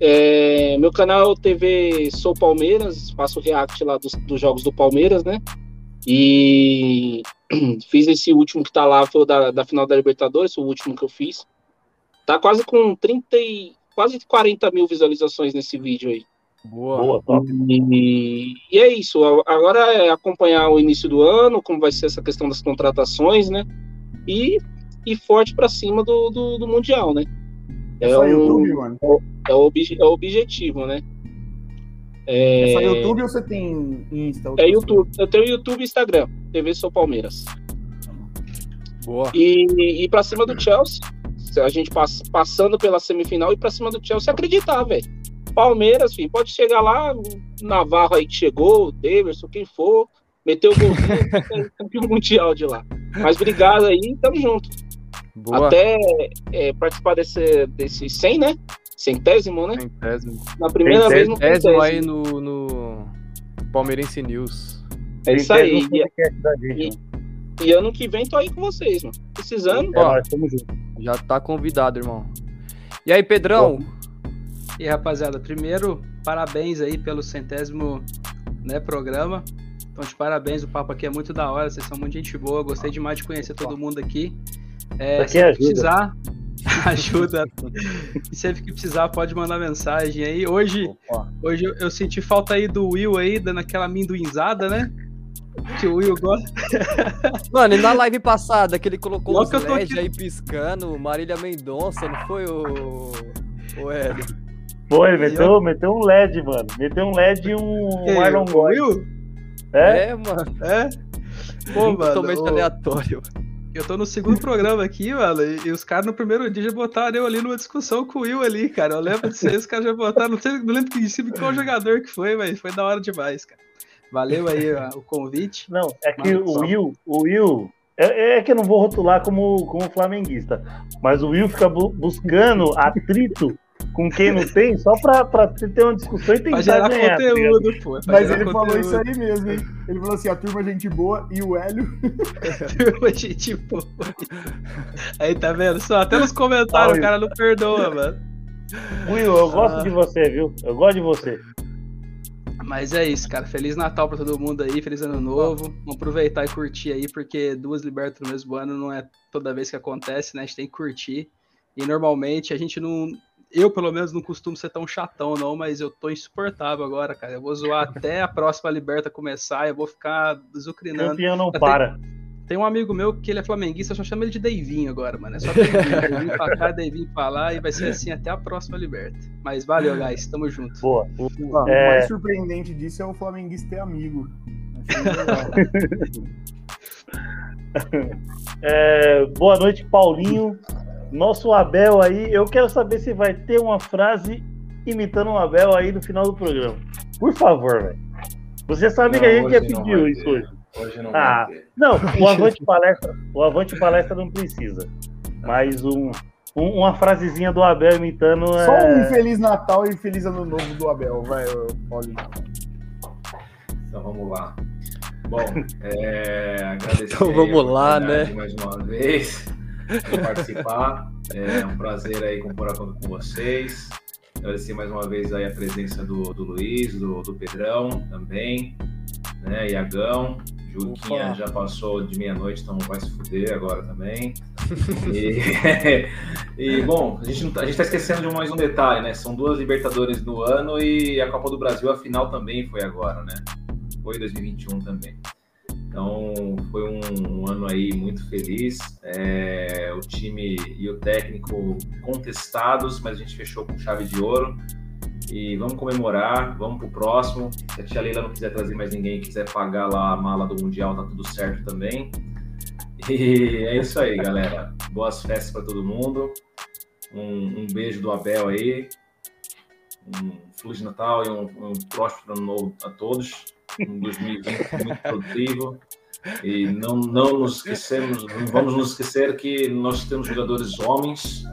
É, meu canal é TV Sou Palmeiras, faço react lá dos, dos jogos do Palmeiras, né? E fiz esse último que tá lá, foi da, da final da Libertadores, o último que eu fiz. Tá quase com 30 e, quase 40 mil visualizações nesse vídeo aí. Boa. Boa top. E, e, é isso. Agora é acompanhar o início do ano, como vai ser essa questão das contratações, né? E, e forte para cima do, do, do, Mundial, né? É, é o YouTube, mano. É o, é o objetivo, né? É... é só YouTube ou você tem Insta? É YouTube. Eu tenho YouTube e Instagram. TV Sou Palmeiras. Boa. E, e para cima do Chelsea. A gente pass, passando pela semifinal e para cima do Chelsea acreditar, velho. Palmeiras, filho, pode chegar lá, Navarro aí que chegou, Davidson, quem for, meteu o golzinho, campeão mundial de lá. Mas obrigado aí, tamo junto. Boa. Até é, participar desse, desse 100, né? Centésimo, né? Centésimo. Na primeira vez no Centésimo aí no, no Palmeirense News. É isso aí. E, e, e, ano que vem tô aí com vocês, mano. Precisando. É, ó, já tá convidado, irmão. E aí, Pedrão? E rapaziada, primeiro, parabéns aí pelo centésimo né, programa. Então, de parabéns, o papo aqui é muito da hora, vocês são muito gente boa, gostei demais de conhecer todo mundo aqui. É, se ajuda. precisar, ajuda. e sempre que precisar, pode mandar mensagem aí. Hoje, hoje eu, eu, senti falta aí do Will aí, dando aquela amendoinzada, né? Que o Will gosta. Mano, e na live passada que ele colocou Logo os LED aí piscando, Marília Mendonça, não foi o. O Hélio? Foi, meteu, meteu um LED, mano. Meteu um LED e um Marlon Gold. É? é, mano. É? Pô, mano. Totalmente aleatório. Eu tô no segundo programa aqui, mano, e, os caras no primeiro dia já botaram eu ali numa discussão com o Will ali, cara. Eu lembro disso aí, os caras já botaram, não, sei, não lembro que, em qual jogador que foi, mas foi da hora demais, cara. Valeu aí o convite. Não, é que Mano, o Will, o Will, é, é, que eu não vou rotular como, como flamenguista, mas o Will fica bu buscando atrito com quem não tem, só pra, pra ter uma discussão e tentar gerar ganhar. Tá conteúdo, tá pô. Mas ele conteúdo. falou isso aí mesmo, hein? Ele falou assim, a turma é gente boa e o Hélio... turma é gente boa. Aí, tá vendo? Só até nos comentários ah, o cara não perdoa, mano. Will, eu gosto ah. de você, viu? Eu gosto de você. Mas é isso, cara. Feliz Natal pra todo mundo aí, feliz ano novo. Vamos aproveitar e curtir aí, porque duas libertas no mesmo ano não é toda vez que acontece, né? A gente tem que curtir. E normalmente a gente não, eu, pelo menos, não costumo ser tão chatão, não, mas eu tô insuportável agora, cara. Eu vou zoar até a próxima Liberta começar, eu vou ficar desucrinando. Campeão não para. Tem, um amigo meu que ele é flamenguista, eu só chamo ele de Deivinho agora, mano. É só Deivinho, pra cá, Deivinho pra lá, e vai ser assim até a próxima Liberta. Mas valeu, guys, tamo junto. Boa. O, é... mais surpreendente disso é o flamenguista ter amigo. é, boa noite, Paulinho nosso Abel aí, eu quero saber se vai ter uma frase imitando o Abel aí no final do programa. Por favor, velho. Você sabe não, que a gente já pediu isso hoje. Hoje não ah, Não, o Avante Palestra, o Avante Palestra não precisa. Mas um um, uma frasezinha do Abel imitando. Só é... um Feliz Natal e Feliz Ano Novo do Abel, vai, Paulinho. Então vamos lá. Bom, é, agradecer. Então vamos lá, né? Mais uma vez por participar. É um prazer aí compor a conta com vocês. Agradecer mais uma vez aí a presença do, do Luiz, do, do Pedrão também, né? Iagão. Juquinha já passou de meia-noite, então vai se fuder agora também. e, e, bom, a gente, a gente tá esquecendo de mais um detalhe, né? São duas Libertadores no ano e a Copa do Brasil, a final também foi agora, né? Foi 2021 também. Então foi um, um ano aí muito feliz. É, o time e o técnico contestados, mas a gente fechou com chave de ouro. E vamos comemorar, vamos pro próximo. Se a tia Leila não quiser trazer mais ninguém, quiser pagar lá a mala do Mundial, tá tudo certo também. E é isso aí, galera. Boas festas para todo mundo. Um, um, beijo do Abel aí. Um Feliz Natal e um, um próspero ano novo a todos. Um 2020 muito produtivo. E não, não nos esquecemos, não vamos nos esquecer que nós temos jogadores homens,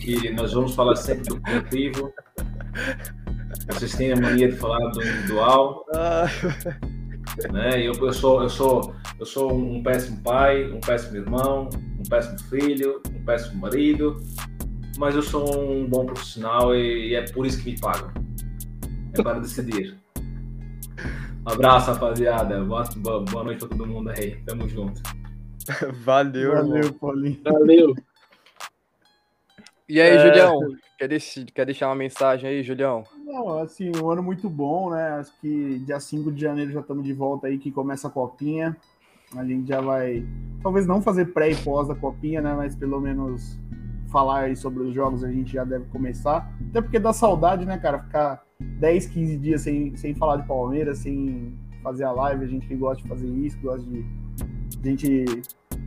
que nós vamos falar sempre do coletivo. Vocês têm a mania de falar do individual. Né? Eu, eu, sou, eu, sou, eu sou um péssimo pai, um péssimo irmão, um péssimo filho, um péssimo marido, mas eu sou um bom profissional e, e é por isso que me pagam. É para decidir. Um abraço, rapaziada. Boa, boa noite pra todo mundo aí. Tamo junto. Valeu, Valeu, Paulinho. Valeu. E aí, é... Julião? Quer, quer deixar uma mensagem aí, Julião? Não, assim, um ano muito bom, né? Acho que dia 5 de janeiro já estamos de volta aí, que começa a copinha. A gente já vai, talvez não fazer pré e pós da copinha, né? Mas pelo menos falar aí sobre os jogos a gente já deve começar. Até porque dá saudade, né, cara? Ficar 10, 15 dias sem, sem falar de Palmeiras, sem fazer a live, a gente que gosta de fazer isso, gosta de. A gente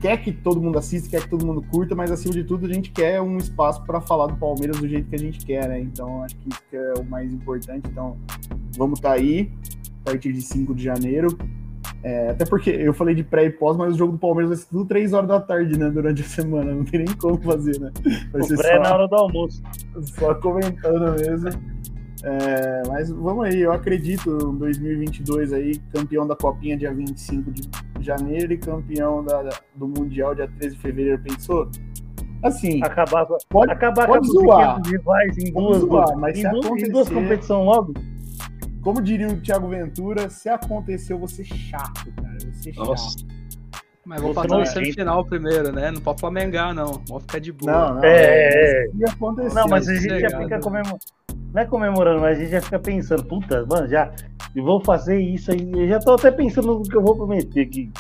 quer que todo mundo assista, quer que todo mundo curta, mas acima de tudo a gente quer um espaço para falar do Palmeiras do jeito que a gente quer, né? Então acho que isso que é o mais importante. Então vamos estar tá aí a partir de 5 de janeiro. É, até porque eu falei de pré e pós, mas o jogo do Palmeiras vai ser tudo 3 horas da tarde, né? Durante a semana. Não tem nem como fazer, né? Vai o pré só, na hora do almoço. Só comentando mesmo. É, mas vamos aí, eu acredito em 2022 aí, campeão da Copinha dia 25 de janeiro e campeão da, do Mundial dia 13 de fevereiro, pensou? Assim, acabar, pode, acabar pode com zoar, rivais em duas, zoar, mas em, se duas, acontecer, em duas competições logo. Como diria o Thiago Ventura, se acontecer, eu vou ser chato, cara. Eu vou ser Nossa. chato. Mas vou passar no semifinal primeiro, né? Não pode flamengar, não. Vou ficar de boa. Não, não. É, é, é. Não, mas a gente já fica comemorando não é comemorando, mas a gente já fica pensando, puta, mano, já vou fazer isso aí. Eu já tô até pensando no que eu vou prometer aqui.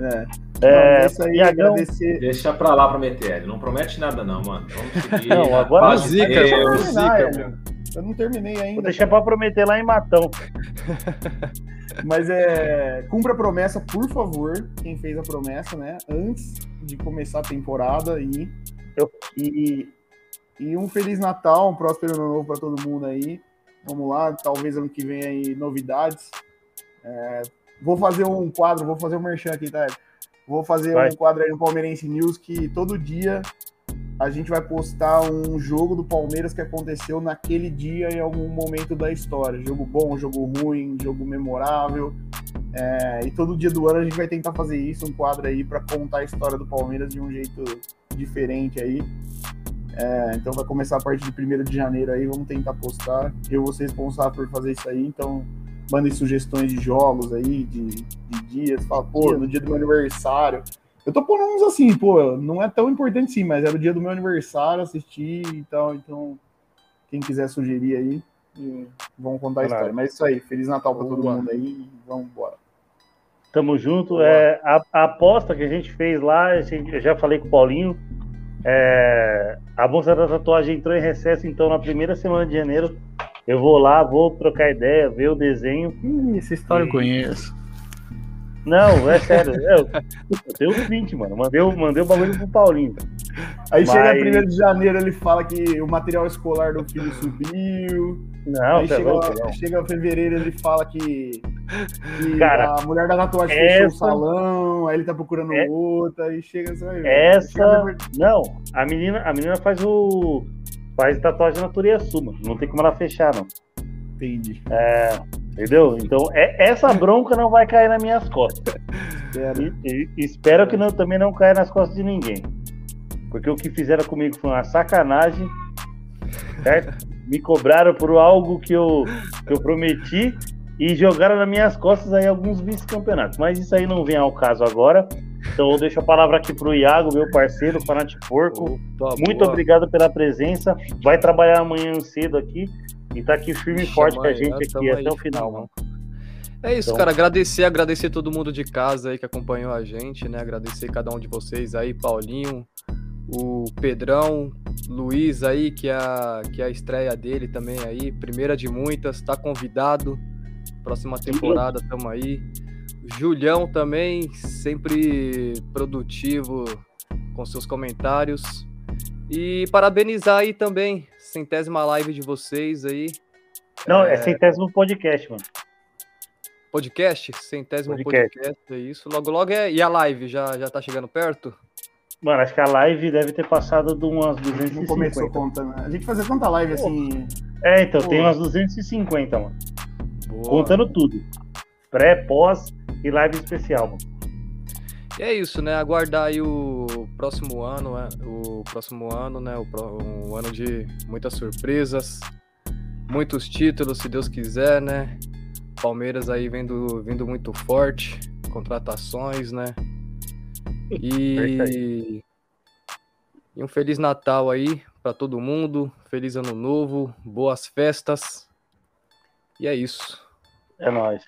É. É, não, aí, agradecer. Deixa pra lá prometer, ele não promete nada, não, mano. Vamos seguir. não, agora zica, eu, zica, eu não terminei ainda. Vou deixar pra prometer lá em Matão. Mas é. Cumpra a promessa, por favor. Quem fez a promessa, né? Antes de começar a temporada e. Eu... E e um Feliz Natal, um próspero ano novo para todo mundo aí. Vamos lá, talvez ano que vem aí novidades. É, vou fazer um quadro, vou fazer um merchan aqui, tá? Vou fazer vai. um quadro aí no Palmeirense News que todo dia a gente vai postar um jogo do Palmeiras que aconteceu naquele dia em algum momento da história. Jogo bom, jogo ruim, jogo memorável. É, e todo dia do ano a gente vai tentar fazer isso, um quadro aí para contar a história do Palmeiras de um jeito diferente aí. É, então vai começar a partir de 1 de janeiro aí, vamos tentar postar. Eu vou ser responsável por fazer isso aí, então mandem sugestões de jogos aí, de, de dias. Fala, pô, no dia do meu aniversário. Eu tô pondo uns assim, pô, não é tão importante sim, mas era o dia do meu aniversário, assistir e tal, então quem quiser sugerir aí, vamos contar a história. Mas é isso aí, Feliz Natal para todo mundo aí vamos embora. Tamo junto. É, a, a, aposta que a gente fez lá, eu já falei com o Paulinho, é, a Bolsa da Tatuagem entrou em recesso, então na primeira semana de janeiro eu vou lá, vou trocar ideia, ver o desenho. Ih, essa história e... eu conheço. Não, é sério. Eu, eu tenho o print, mano. Mandei, mandei o bagulho pro Paulinho. Aí Mas... chega 1 de janeiro, ele fala que o material escolar do filho subiu. Não, aí é chega, louco, não. chega fevereiro ele fala que, que Cara, a mulher da tatuagem essa- fechou o salão, aí ele tá procurando É- outra, aí chega essa. Essa. Não, a menina, a menina faz o. Faz tatuagem na Turiaçu, mano. Não tem como ela fechar, não. Entendi. É, entendeu? Então, é, essa bronca não vai cair nas minhas costas. Espero. E, e- espero que não, também não caia nas costas de ninguém. Porque o que fizeram comigo foi uma sacanagem. Certo? Me cobraram por algo que eu, que eu prometi e jogaram nas minhas costas aí alguns vice-campeonatos. Mas isso aí não vem ao caso agora. Então eu deixo a palavra aqui pro Iago, meu parceiro, Fanate Porco. Opa, Muito boa. obrigado pela presença. Vai trabalhar amanhã cedo aqui e tá aqui firme e forte com a gente aqui aí, até o final, mano. É isso, Então- cara. Agradecer, agradecer todo mundo de casa aí que acompanhou a gente, né? Agradecer cada um de vocês aí, Paulinho, o Pedrão, Luiz aí, que é a, que é a estreia dele também aí. Primeira de muitas, tá convidado. Próxima temporada, tamo aí. Julião também, sempre produtivo com seus comentários. E parabenizar aí também, centésima live de vocês aí. Não, é centésimo podcast, mano. Podcast? Centésimo Podcast. podcast. é isso. Logo, logo é. E a live já, já tá chegando perto? Mano, acho que a live deve ter passado de umas Não começou 250. conta, né? A gente fazia tanta live assim. É, então, tem Pô. umas 250, mano. Boa. Contando tudo. Pré, pós e live especial, mano. E é isso, né? Aguardar aí o próximo ano, né? O próximo ano, né? O pró- um ano de muitas surpresas, muitos títulos, se Deus quiser, né? Palmeiras aí vindo, vindo muito forte, contratações, né? E, e um feliz Natal aí para todo mundo, feliz ano novo, boas festas. E é isso. É nóis.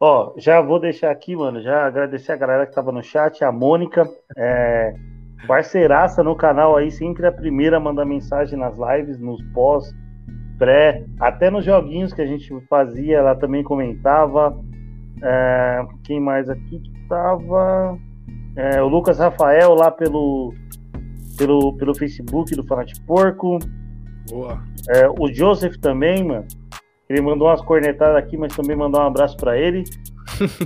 Ó, já vou deixar aqui, mano, já agradecer a galera que tava no chat, a Mônica, é, parceiraça no canal aí, sempre a primeira a mandar mensagem nas lives, nos pós, pré, até nos joguinhos que a gente fazia, ela também comentava. É, quem mais aqui que tava? É, o Lucas Rafael lá pelo, pelo, pelo Facebook do Fanate Porco. Boa. É, o Joseph também, mano. Ele mandou umas cornetadas aqui, mas também mandou um abraço pra ele.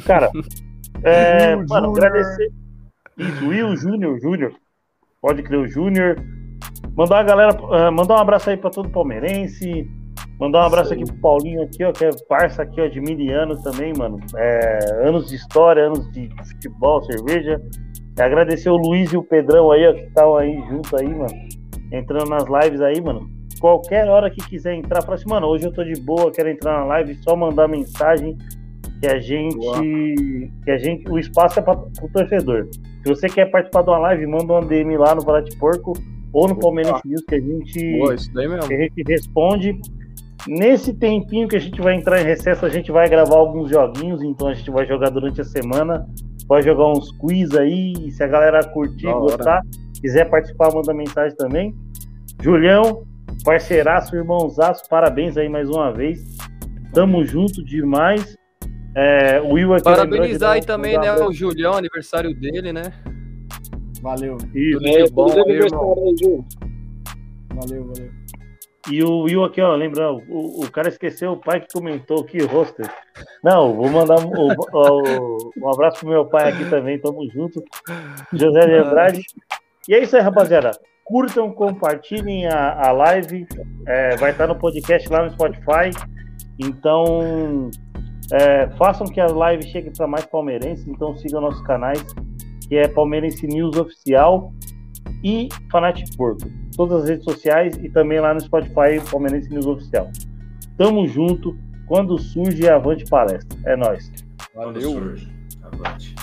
Cara, é, Will mano, agradecer. Isso, Will Júnior, Júnior. Pode crer, o Júnior. Mandar a galera, ah, mandar um abraço aí pra todo palmeirense. Mandar um abraço aqui pro Paulinho aqui, ó, que é parça aqui, ó, de mil anos também, mano. É, anos de história, anos de futebol, cerveja. É, agradecer o Luiz e o Pedrão aí, ó, que estão aí junto aí, mano. Entrando nas lives aí, mano. Qualquer hora que quiser entrar, fala assim, mano, hoje eu tô de boa, quero entrar na live, só mandar mensagem que a gente. Que a gente. O espaço é para o torcedor. Se você quer participar de uma live, manda um DM lá no Valete Porco ou no Palmeiras News que a gente, Boa, que a gente responde. Nesse tempinho que a gente vai entrar em recesso, a gente vai gravar alguns joguinhos, então a gente vai jogar durante a semana. Vai jogar uns quiz aí, se a galera curtir, Da hora. gostar, quiser participar, manda mensagem também. Julião, parceiraço, irmãozaço, parabéns aí mais uma vez. Tamo junto demais. É, o Will aqui Parabenizar aí um- também, um né, o Julião, aniversário dele, né? Valeu, Isso. Tudo É, de bom feliz aí, irmão. aniversário aí, Ju. valeu, valeu. E o Will aqui, ó, lembra, o, o cara esqueceu o pai que comentou que roster. Não, vou mandar um, o- um abraço pro meu pai aqui também, tamo junto. José de Andrade. E é isso aí, rapaziada. Curtam, compartilhem a, a live. É, vai estar no podcast lá no Spotify. Então, é, façam que a live chegue para mais palmeirenses. Então, sigam nossos canais, que é Palmeirense News Oficial e Fanatic Porco. Todas as redes sociais e também lá no Spotify, Palmeirense News Oficial. Tamo junto. Quando surge, avante palestra. É nóis. Quando Valeu. surge. Avante.